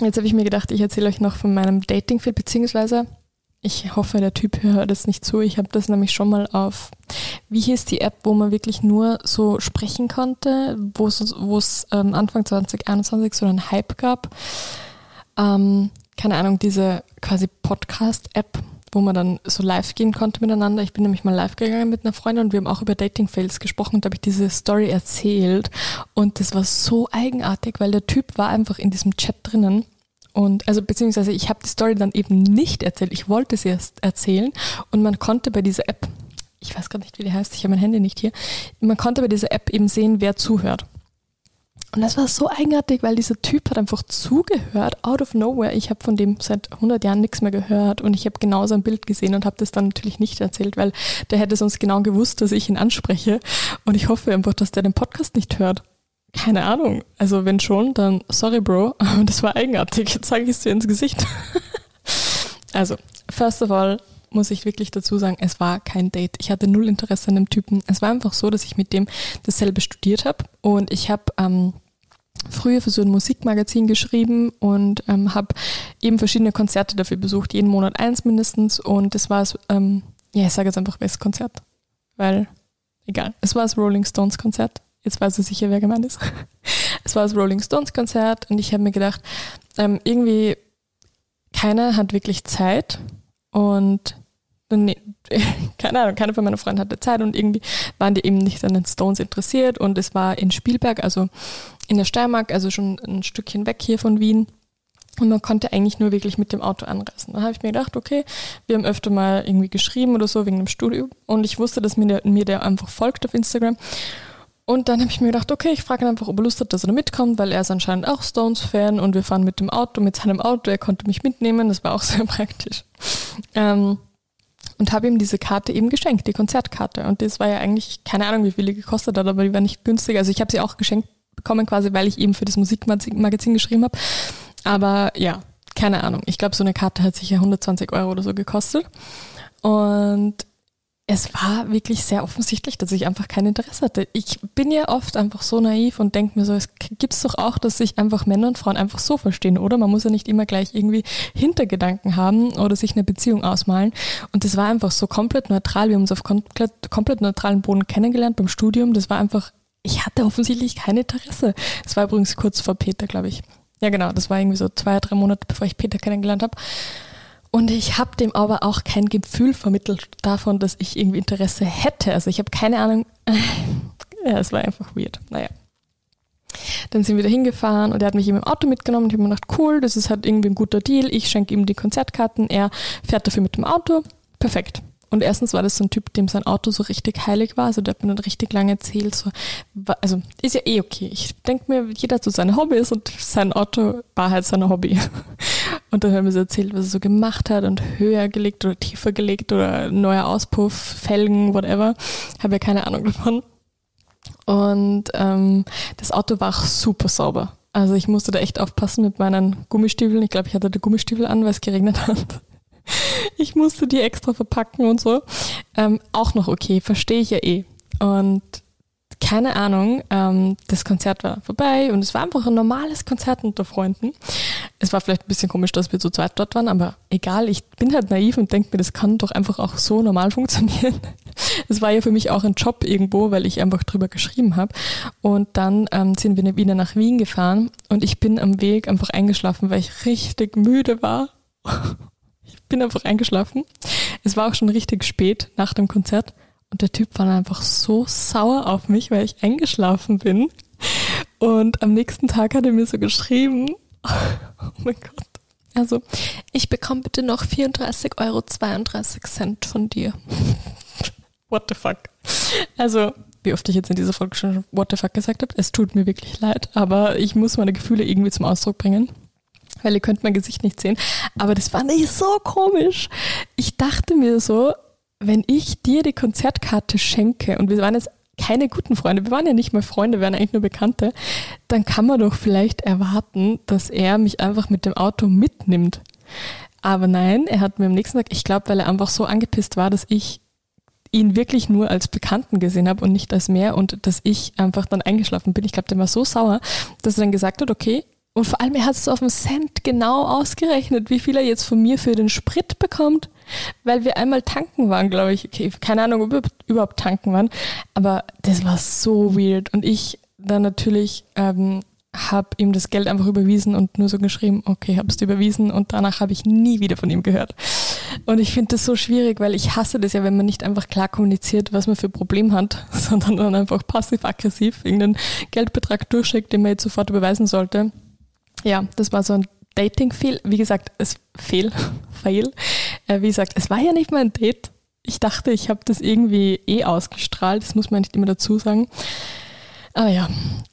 jetzt habe ich mir gedacht, ich erzähle euch noch von meinem Dating-Film, beziehungsweise ich hoffe, der Typ hört es nicht zu. Ich habe das nämlich schon mal auf, wie hieß die App, wo man wirklich nur so sprechen konnte, wo es ähm, Anfang 2021 so einen Hype gab. Ähm, keine Ahnung, diese quasi Podcast-App, wo man dann so live gehen konnte miteinander. Ich bin nämlich mal live gegangen mit einer Freundin und wir haben auch über Dating-Fails gesprochen und da habe ich diese Story erzählt. Und das war so eigenartig, weil der Typ war einfach in diesem Chat drinnen und also beziehungsweise ich habe die Story dann eben nicht erzählt. Ich wollte sie erst erzählen und man konnte bei dieser App, ich weiß gar nicht, wie die heißt, ich habe mein Handy nicht hier, man konnte bei dieser App eben sehen, wer zuhört. Und das war so eigenartig, weil dieser Typ hat einfach zugehört, out of nowhere. Ich habe von dem seit 100 Jahren nichts mehr gehört und ich habe genau sein Bild gesehen und habe das dann natürlich nicht erzählt, weil der hätte sonst genau gewusst, dass ich ihn anspreche. Und ich hoffe einfach, dass der den Podcast nicht hört. Keine Ahnung. Also wenn schon, dann sorry, Bro, das war eigenartig. Jetzt zeige ich es dir ins Gesicht. also, first of all muss ich wirklich dazu sagen, es war kein Date. Ich hatte null Interesse an dem Typen. Es war einfach so, dass ich mit dem dasselbe studiert habe und ich habe ähm, früher für so ein Musikmagazin geschrieben und ähm, habe eben verschiedene Konzerte dafür besucht, jeden Monat eins mindestens und das war es, ähm, ja, ich sage jetzt einfach welches Konzert, weil, egal, es war das Rolling Stones Konzert Jetzt weiß ich sicher, wer gemeint ist. Es war das Rolling Stones Konzert und ich habe mir gedacht, ähm, irgendwie keiner hat wirklich Zeit und nee, keine Ahnung, keiner von meinen Freunden hatte Zeit und irgendwie waren die eben nicht an den Stones interessiert und es war in Spielberg, also in der Steiermark, also schon ein Stückchen weg hier von Wien. Und man konnte eigentlich nur wirklich mit dem Auto anreisen. Da habe ich mir gedacht, okay, wir haben öfter mal irgendwie geschrieben oder so wegen dem Studio. Und ich wusste, dass mir der, mir der einfach folgt auf Instagram. Und dann habe ich mir gedacht, okay, ich frage ihn einfach, ob er Lust hat, dass er mitkommt, weil er ist anscheinend auch Stones-Fan und wir fahren mit dem Auto, mit seinem Auto. Er konnte mich mitnehmen, das war auch sehr praktisch. Ähm, und habe ihm diese Karte eben geschenkt, die Konzertkarte. Und das war ja eigentlich, keine Ahnung, wie viel die gekostet hat, aber die war nicht günstig. Also ich habe sie auch geschenkt bekommen, quasi, weil ich eben für das Musikmagazin geschrieben habe. Aber ja, keine Ahnung. Ich glaube, so eine Karte hat sicher 120 Euro oder so gekostet. Und es war wirklich sehr offensichtlich, dass ich einfach kein Interesse hatte. Ich bin ja oft einfach so naiv und denke mir so, es gibt es doch auch, dass sich einfach Männer und Frauen einfach so verstehen, oder? Man muss ja nicht immer gleich irgendwie Hintergedanken haben oder sich eine Beziehung ausmalen. Und das war einfach so komplett neutral. Wir haben uns auf komplett, komplett neutralen Boden kennengelernt beim Studium. Das war einfach, ich hatte offensichtlich kein Interesse. Das war übrigens kurz vor Peter, glaube ich. Ja, genau, das war irgendwie so zwei, drei Monate, bevor ich Peter kennengelernt habe. Und ich habe dem aber auch kein Gefühl vermittelt davon, dass ich irgendwie Interesse hätte. Also ich habe keine Ahnung. Ja, es war einfach weird. Naja. Dann sind wir da hingefahren und er hat mich eben im Auto mitgenommen ich habe mir gedacht, cool, das ist halt irgendwie ein guter Deal. Ich schenke ihm die Konzertkarten, er fährt dafür mit dem Auto. Perfekt. Und erstens war das so ein Typ, dem sein Auto so richtig heilig war. Also der hat mir dann richtig lange erzählt. So, also ist ja eh okay. Ich denke mir, jeder hat so seine Hobbys und sein Auto war halt sein Hobby. Und dann haben so erzählt, was er so gemacht hat und höher gelegt oder tiefer gelegt oder neuer Auspuff, Felgen, whatever. Habe ja keine Ahnung davon. Und ähm, das Auto war auch super sauber. Also ich musste da echt aufpassen mit meinen Gummistiefeln. Ich glaube, ich hatte die Gummistiefel an, weil es geregnet hat. Ich musste die extra verpacken und so. Ähm, auch noch okay, verstehe ich ja eh. Und keine Ahnung, ähm, das Konzert war vorbei und es war einfach ein normales Konzert unter Freunden. Es war vielleicht ein bisschen komisch, dass wir zu zweit dort waren, aber egal, ich bin halt naiv und denke mir, das kann doch einfach auch so normal funktionieren. Es war ja für mich auch ein Job irgendwo, weil ich einfach drüber geschrieben habe. Und dann ähm, sind wir wieder nach Wien gefahren und ich bin am Weg einfach eingeschlafen, weil ich richtig müde war bin einfach eingeschlafen. Es war auch schon richtig spät nach dem Konzert und der Typ war dann einfach so sauer auf mich, weil ich eingeschlafen bin. Und am nächsten Tag hat er mir so geschrieben, oh mein Gott, also ich bekomme bitte noch 34,32 Euro von dir. What the fuck? Also, wie oft ich jetzt in dieser Folge schon What the fuck gesagt habe, es tut mir wirklich leid, aber ich muss meine Gefühle irgendwie zum Ausdruck bringen weil ihr könnt mein Gesicht nicht sehen. Aber das fand ich so komisch. Ich dachte mir so, wenn ich dir die Konzertkarte schenke und wir waren jetzt keine guten Freunde, wir waren ja nicht mal Freunde, wir waren eigentlich nur Bekannte, dann kann man doch vielleicht erwarten, dass er mich einfach mit dem Auto mitnimmt. Aber nein, er hat mir am nächsten Tag, ich glaube, weil er einfach so angepisst war, dass ich ihn wirklich nur als Bekannten gesehen habe und nicht als mehr und dass ich einfach dann eingeschlafen bin. Ich glaube, der war so sauer, dass er dann gesagt hat, okay, und vor allem, er hat es auf den Cent genau ausgerechnet, wie viel er jetzt von mir für den Sprit bekommt, weil wir einmal tanken waren, glaube ich. Okay, keine Ahnung, ob wir überhaupt tanken waren, aber das war so weird. Und ich dann natürlich ähm, habe ihm das Geld einfach überwiesen und nur so geschrieben, okay, habe es überwiesen und danach habe ich nie wieder von ihm gehört. Und ich finde das so schwierig, weil ich hasse das ja, wenn man nicht einfach klar kommuniziert, was man für ein Problem hat, sondern dann einfach passiv-aggressiv irgendeinen Geldbetrag durchschickt, den man jetzt sofort überweisen sollte. Ja, das war so ein Dating-Fehl. Wie gesagt, es fehl, fail. Äh, wie gesagt, es war ja nicht mal ein Date. Ich dachte, ich habe das irgendwie eh ausgestrahlt. Das muss man nicht immer dazu sagen. Aber ja,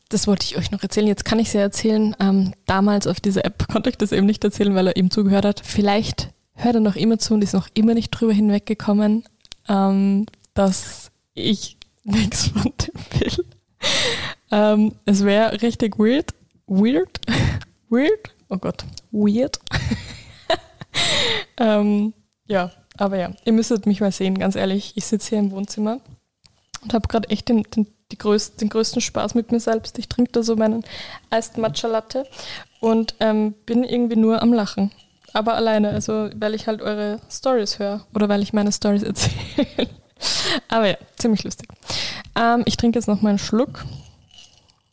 das wollte ich euch noch erzählen. Jetzt kann ich es ja erzählen. Ähm, damals auf dieser App konnte ich das eben nicht erzählen, weil er eben zugehört hat. Vielleicht hört er noch immer zu und ist noch immer nicht drüber hinweggekommen, ähm, dass ich nichts von dem will. Ähm, es wäre richtig weird. Weird? Weird? Oh Gott, weird. ähm, ja, aber ja, ihr müsstet mich mal sehen, ganz ehrlich. Ich sitze hier im Wohnzimmer und habe gerade echt den, den, größten, den größten Spaß mit mir selbst. Ich trinke da so meinen Iced Matcha Latte und ähm, bin irgendwie nur am Lachen. Aber alleine, also weil ich halt eure Stories höre oder weil ich meine Stories erzähle. aber ja, ziemlich lustig. Ähm, ich trinke jetzt noch mal einen Schluck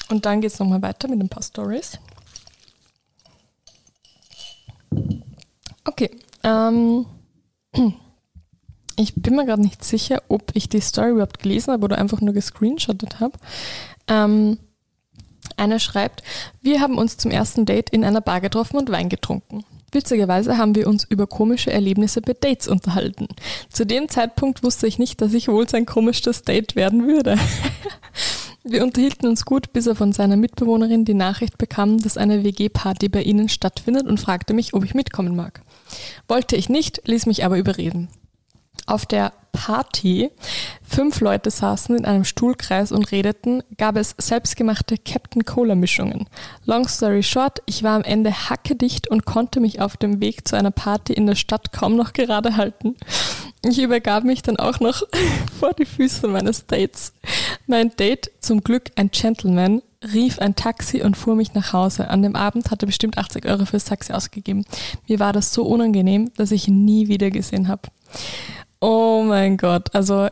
und dann geht es nochmal weiter mit ein paar Stories. Okay. Ähm, ich bin mir gerade nicht sicher, ob ich die Story überhaupt gelesen habe oder einfach nur gescreenshottet habe. Ähm, einer schreibt, wir haben uns zum ersten Date in einer Bar getroffen und Wein getrunken. Witzigerweise haben wir uns über komische Erlebnisse bei Dates unterhalten. Zu dem Zeitpunkt wusste ich nicht, dass ich wohl sein komisches Date werden würde. Wir unterhielten uns gut, bis er von seiner Mitbewohnerin die Nachricht bekam, dass eine WG-Party bei ihnen stattfindet und fragte mich, ob ich mitkommen mag. Wollte ich nicht, ließ mich aber überreden. Auf der Party, fünf Leute saßen in einem Stuhlkreis und redeten, gab es selbstgemachte Captain Cola Mischungen. Long story short, ich war am Ende hackedicht und konnte mich auf dem Weg zu einer Party in der Stadt kaum noch gerade halten. ich übergab mich dann auch noch vor die Füße meines Dates. Mein Date, zum Glück ein Gentleman, rief ein Taxi und fuhr mich nach Hause. An dem Abend hatte bestimmt 80 Euro fürs Taxi ausgegeben. Mir war das so unangenehm, dass ich ihn nie wieder gesehen habe. Oh mein Gott, also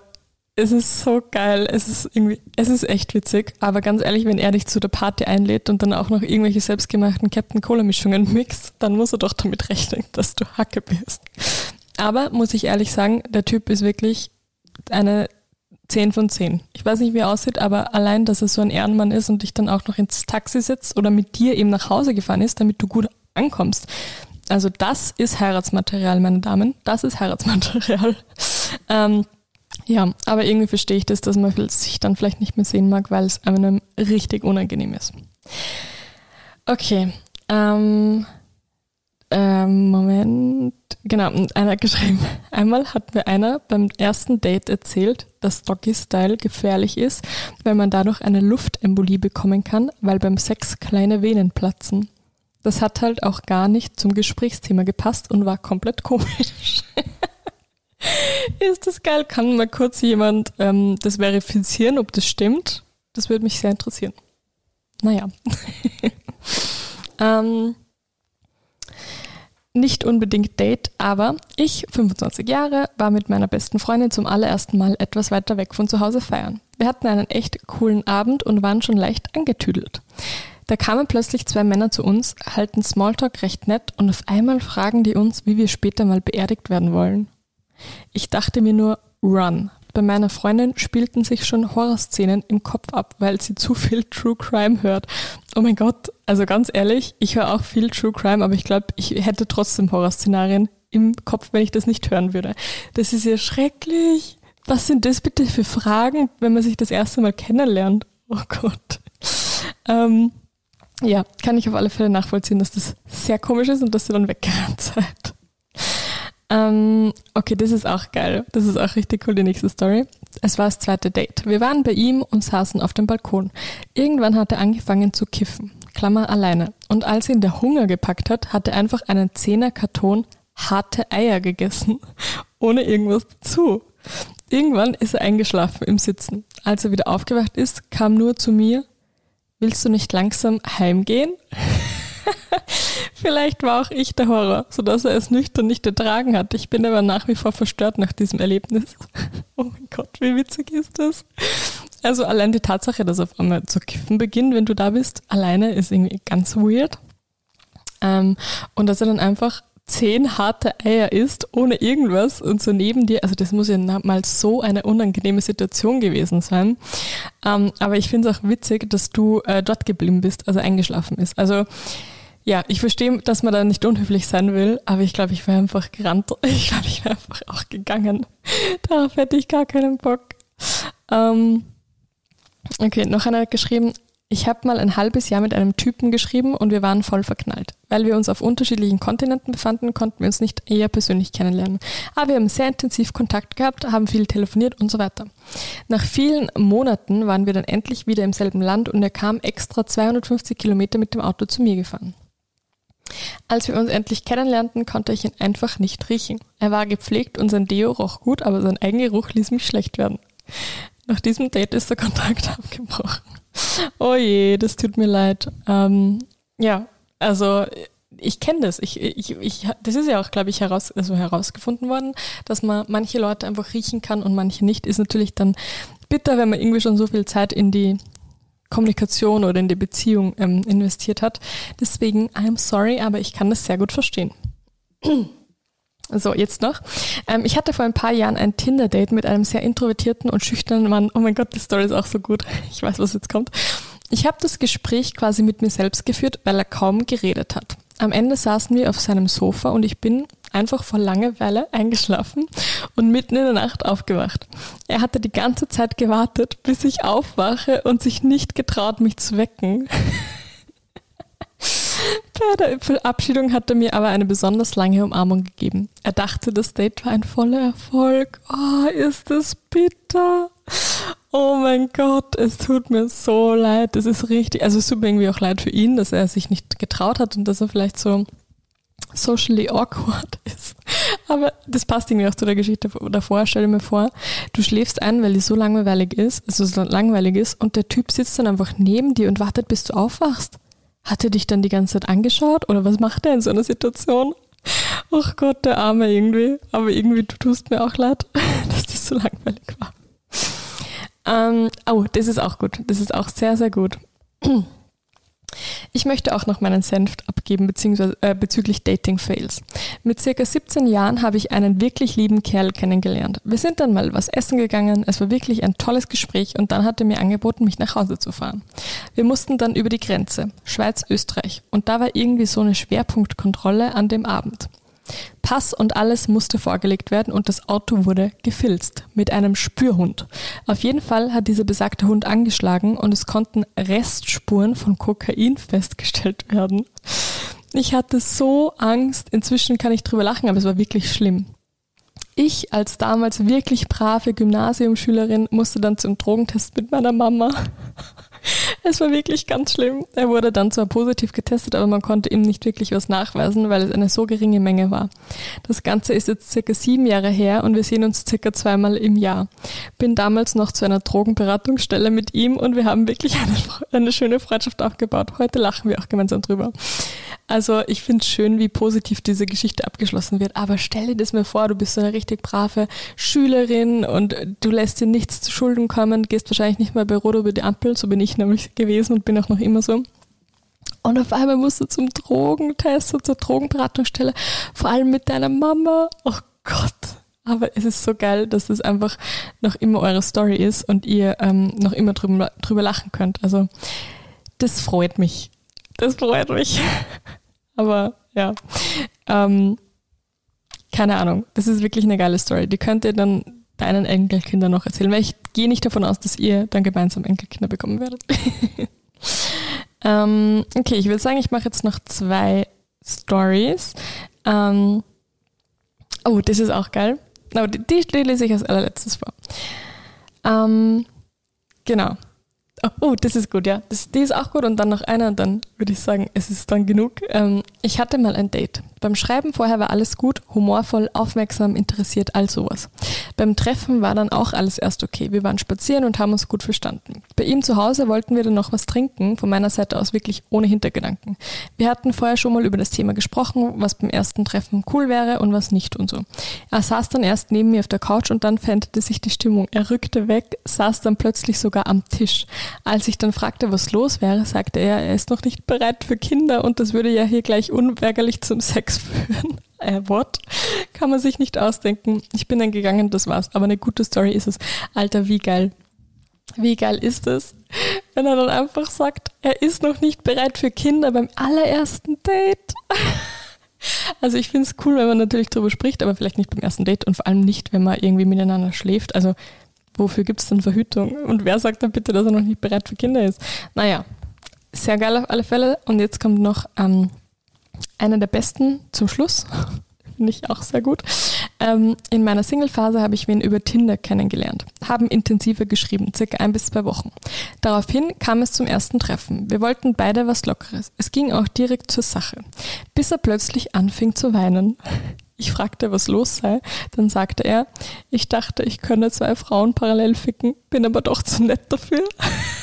es ist so geil. Es ist irgendwie, es ist echt witzig. Aber ganz ehrlich, wenn er dich zu der Party einlädt und dann auch noch irgendwelche selbstgemachten Captain Cola Mischungen mixt, dann muss er doch damit rechnen, dass du Hacke bist. Aber muss ich ehrlich sagen, der Typ ist wirklich eine 10 von 10. Ich weiß nicht, wie er aussieht, aber allein, dass er so ein Ehrenmann ist und dich dann auch noch ins Taxi setzt oder mit dir eben nach Hause gefahren ist, damit du gut ankommst. Also das ist Heiratsmaterial, meine Damen. Das ist Heiratsmaterial. Ähm, ja, aber irgendwie verstehe ich das, dass man sich dann vielleicht nicht mehr sehen mag, weil es einem richtig unangenehm ist. Okay. Ähm, ähm, Moment. Genau, einer hat geschrieben. Einmal hat mir einer beim ersten Date erzählt, dass Doggy Style gefährlich ist, weil man dadurch eine Luftembolie bekommen kann, weil beim Sex kleine Venen platzen. Das hat halt auch gar nicht zum Gesprächsthema gepasst und war komplett komisch. ist das geil? Kann mal kurz jemand ähm, das verifizieren, ob das stimmt? Das würde mich sehr interessieren. Naja. ähm, nicht unbedingt Date, aber ich, 25 Jahre, war mit meiner besten Freundin zum allerersten Mal etwas weiter weg von zu Hause feiern. Wir hatten einen echt coolen Abend und waren schon leicht angetüdelt. Da kamen plötzlich zwei Männer zu uns, halten Smalltalk recht nett und auf einmal fragen die uns, wie wir später mal beerdigt werden wollen. Ich dachte mir nur, run. Bei meiner Freundin spielten sich schon Horrorszenen im Kopf ab, weil sie zu viel True Crime hört. Oh mein Gott, also ganz ehrlich, ich höre auch viel True Crime, aber ich glaube, ich hätte trotzdem Horrorszenarien im Kopf, wenn ich das nicht hören würde. Das ist ja schrecklich. Was sind das bitte für Fragen, wenn man sich das erste Mal kennenlernt? Oh Gott. Ähm, ja, kann ich auf alle Fälle nachvollziehen, dass das sehr komisch ist und dass ihr dann weggerannt seid. Ähm, okay, das ist auch geil. Das ist auch richtig cool, die nächste Story. Es war das zweite Date. Wir waren bei ihm und saßen auf dem Balkon. Irgendwann hat er angefangen zu kiffen. Klammer alleine. Und als ihn der Hunger gepackt hat, hat er einfach einen Zehner-Karton harte Eier gegessen. Ohne irgendwas dazu. Irgendwann ist er eingeschlafen im Sitzen. Als er wieder aufgewacht ist, kam nur zu mir, willst du nicht langsam heimgehen? Vielleicht war auch ich der Horror, sodass er es nüchtern nicht ertragen hat. Ich bin aber nach wie vor verstört nach diesem Erlebnis. Oh mein Gott, wie witzig ist das? Also allein die Tatsache, dass auf einmal zu kiffen beginnt, wenn du da bist, alleine ist irgendwie ganz weird. Ähm, und dass er dann einfach zehn harte Eier isst, ohne irgendwas und so neben dir, also das muss ja mal so eine unangenehme Situation gewesen sein. Ähm, aber ich finde es auch witzig, dass du äh, dort geblieben bist, also eingeschlafen ist. Also ja, ich verstehe, dass man da nicht unhöflich sein will, aber ich glaube, ich wäre einfach gerannt. Ich glaube, ich wäre einfach auch gegangen. Darauf hätte ich gar keinen Bock. Ähm, okay, noch einer hat geschrieben, ich habe mal ein halbes Jahr mit einem Typen geschrieben und wir waren voll verknallt. Weil wir uns auf unterschiedlichen Kontinenten befanden, konnten wir uns nicht eher persönlich kennenlernen. Aber wir haben sehr intensiv Kontakt gehabt, haben viel telefoniert und so weiter. Nach vielen Monaten waren wir dann endlich wieder im selben Land und er kam extra 250 Kilometer mit dem Auto zu mir gefahren. Als wir uns endlich kennenlernten, konnte ich ihn einfach nicht riechen. Er war gepflegt und sein Deo roch gut, aber sein Eigengeruch ließ mich schlecht werden. Nach diesem Date ist der Kontakt abgebrochen. Oh je, das tut mir leid. Ähm, ja, also ich kenne das. Ich, ich, ich, das ist ja auch, glaube ich, heraus, also herausgefunden worden, dass man manche Leute einfach riechen kann und manche nicht. Ist natürlich dann bitter, wenn man irgendwie schon so viel Zeit in die Kommunikation oder in die Beziehung ähm, investiert hat. Deswegen, I'm sorry, aber ich kann das sehr gut verstehen. So, jetzt noch. Ähm, ich hatte vor ein paar Jahren ein Tinder-Date mit einem sehr introvertierten und schüchternen Mann. Oh mein Gott, die Story ist auch so gut. Ich weiß, was jetzt kommt. Ich habe das Gespräch quasi mit mir selbst geführt, weil er kaum geredet hat. Am Ende saßen wir auf seinem Sofa und ich bin einfach vor Langeweile eingeschlafen und mitten in der Nacht aufgewacht. Er hatte die ganze Zeit gewartet, bis ich aufwache und sich nicht getraut, mich zu wecken. Bei der Verabschiedung hat er mir aber eine besonders lange Umarmung gegeben. Er dachte, das Date war ein voller Erfolg. Oh, ist das bitter. Oh mein Gott, es tut mir so leid. Das ist richtig, also es tut mir irgendwie auch leid für ihn, dass er sich nicht getraut hat und dass er vielleicht so socially awkward ist. Aber das passt irgendwie auch zu der Geschichte davor. Stell mal vor, du schläfst ein, weil die so langweilig ist, also so langweilig ist, und der Typ sitzt dann einfach neben dir und wartet, bis du aufwachst. Hat er dich dann die ganze Zeit angeschaut oder was macht er in so einer Situation? Ach Gott, der Arme irgendwie. Aber irgendwie, du tust mir auch leid, dass das so langweilig war. Ähm, oh, das ist auch gut. Das ist auch sehr, sehr gut. Ich möchte auch noch meinen Senf abgeben beziehungsweise, äh, bezüglich Dating-Fails. Mit circa 17 Jahren habe ich einen wirklich lieben Kerl kennengelernt. Wir sind dann mal was essen gegangen, es war wirklich ein tolles Gespräch und dann hat er mir angeboten, mich nach Hause zu fahren. Wir mussten dann über die Grenze, Schweiz-Österreich, und da war irgendwie so eine Schwerpunktkontrolle an dem Abend. Pass und alles musste vorgelegt werden und das Auto wurde gefilzt mit einem Spürhund. Auf jeden Fall hat dieser besagte Hund angeschlagen und es konnten Restspuren von Kokain festgestellt werden. Ich hatte so Angst. Inzwischen kann ich drüber lachen, aber es war wirklich schlimm. Ich als damals wirklich brave Gymnasiumschülerin musste dann zum Drogentest mit meiner Mama. Es war wirklich ganz schlimm. Er wurde dann zwar positiv getestet, aber man konnte ihm nicht wirklich was nachweisen, weil es eine so geringe Menge war. Das Ganze ist jetzt circa sieben Jahre her und wir sehen uns circa zweimal im Jahr. Bin damals noch zu einer Drogenberatungsstelle mit ihm und wir haben wirklich eine, eine schöne Freundschaft aufgebaut. Heute lachen wir auch gemeinsam drüber. Also ich finde es schön, wie positiv diese Geschichte abgeschlossen wird. Aber stell dir das mal vor, du bist so eine richtig brave Schülerin und du lässt dir nichts zu Schulden kommen, gehst wahrscheinlich nicht mal bei Rot über die Ampel, so bin ich nämlich gewesen und bin auch noch immer so. Und auf einmal musst du zum Drogentest und zur Drogenberatungsstelle, vor allem mit deiner Mama. Oh Gott. Aber es ist so geil, dass das einfach noch immer eure Story ist und ihr ähm, noch immer drüber, drüber lachen könnt. Also das freut mich. Das freut mich. Aber ja. Ähm, keine Ahnung. Das ist wirklich eine geile Story. Die könnt ihr dann deinen Enkelkindern noch erzählen, weil ich gehe nicht davon aus, dass ihr dann gemeinsam Enkelkinder bekommen werdet. ähm, okay, ich würde sagen, ich mache jetzt noch zwei Stories. Ähm, oh, das ist auch geil. Aber die, die, lese ich als allerletztes vor. Ähm, genau. Oh, das ist gut, ja. Das, die ist auch gut und dann noch einer und dann würde ich sagen, es ist dann genug. Ähm, ich hatte mal ein Date. Beim Schreiben vorher war alles gut, humorvoll, aufmerksam, interessiert, all sowas. Beim Treffen war dann auch alles erst okay. Wir waren spazieren und haben uns gut verstanden. Bei ihm zu Hause wollten wir dann noch was trinken, von meiner Seite aus wirklich ohne Hintergedanken. Wir hatten vorher schon mal über das Thema gesprochen, was beim ersten Treffen cool wäre und was nicht und so. Er saß dann erst neben mir auf der Couch und dann veränderte sich die Stimmung. Er rückte weg, saß dann plötzlich sogar am Tisch. Als ich dann fragte, was los wäre, sagte er, er ist noch nicht bereit für Kinder und das würde ja hier gleich unweigerlich zum Sex führen. Äh, what? Kann man sich nicht ausdenken. Ich bin dann gegangen, das war's. Aber eine gute Story ist es. Alter, wie geil. Wie geil ist es, wenn er dann einfach sagt, er ist noch nicht bereit für Kinder beim allerersten Date. Also ich finde es cool, wenn man natürlich darüber spricht, aber vielleicht nicht beim ersten Date und vor allem nicht, wenn man irgendwie miteinander schläft. Also wofür gibt es denn Verhütung? Und wer sagt dann bitte, dass er noch nicht bereit für Kinder ist? Naja, sehr geil auf alle Fälle. Und jetzt kommt noch ähm, einer der besten zum Schluss. Finde ich auch sehr gut. Ähm, in meiner Single-Phase habe ich wen über Tinder kennengelernt, haben intensiver geschrieben, circa ein bis zwei Wochen. Daraufhin kam es zum ersten Treffen. Wir wollten beide was Lockeres. Es ging auch direkt zur Sache, bis er plötzlich anfing zu weinen. Ich fragte, was los sei. Dann sagte er, ich dachte, ich könne zwei Frauen parallel ficken, bin aber doch zu nett dafür.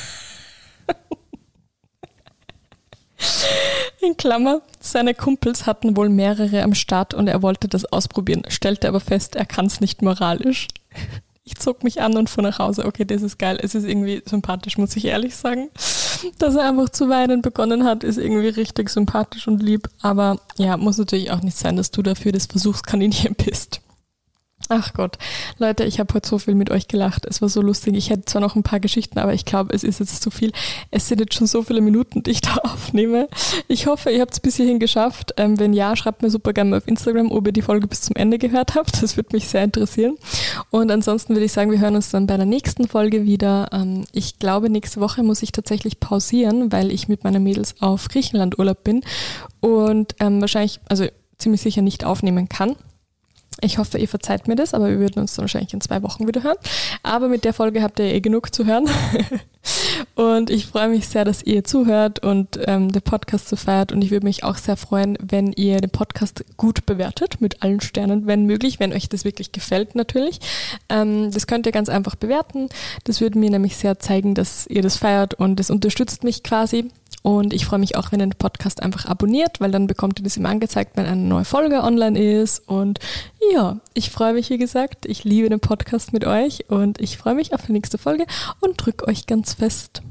In Klammer, seine Kumpels hatten wohl mehrere am Start und er wollte das ausprobieren, stellte aber fest, er kann es nicht moralisch. Ich zog mich an und fuhr nach Hause. Okay, das ist geil. Es ist irgendwie sympathisch, muss ich ehrlich sagen. Dass er einfach zu weinen begonnen hat, ist irgendwie richtig sympathisch und lieb. Aber ja, muss natürlich auch nicht sein, dass du dafür das Versuchskaninchen bist. Ach Gott, Leute, ich habe heute so viel mit euch gelacht. Es war so lustig. Ich hätte zwar noch ein paar Geschichten, aber ich glaube, es ist jetzt zu viel. Es sind jetzt schon so viele Minuten, die ich da aufnehme. Ich hoffe, ihr habt es bis hierhin geschafft. Ähm, wenn ja, schreibt mir super gerne mal auf Instagram, ob ihr die Folge bis zum Ende gehört habt. Das würde mich sehr interessieren. Und ansonsten würde ich sagen, wir hören uns dann bei der nächsten Folge wieder. Ähm, ich glaube, nächste Woche muss ich tatsächlich pausieren, weil ich mit meinen Mädels auf Griechenland Urlaub bin und ähm, wahrscheinlich, also ziemlich sicher nicht aufnehmen kann. Ich hoffe, ihr verzeiht mir das, aber wir würden uns dann wahrscheinlich in zwei Wochen wieder hören. Aber mit der Folge habt ihr eh genug zu hören. Und ich freue mich sehr, dass ihr zuhört und ähm, den Podcast so feiert. Und ich würde mich auch sehr freuen, wenn ihr den Podcast gut bewertet, mit allen Sternen, wenn möglich, wenn euch das wirklich gefällt natürlich. Ähm, das könnt ihr ganz einfach bewerten. Das würde mir nämlich sehr zeigen, dass ihr das feiert und das unterstützt mich quasi. Und ich freue mich auch, wenn ihr den Podcast einfach abonniert, weil dann bekommt ihr das immer angezeigt, wenn eine neue Folge online ist. Und ja, ich freue mich, wie gesagt. Ich liebe den Podcast mit euch und ich freue mich auf die nächste Folge und drücke euch ganz fest.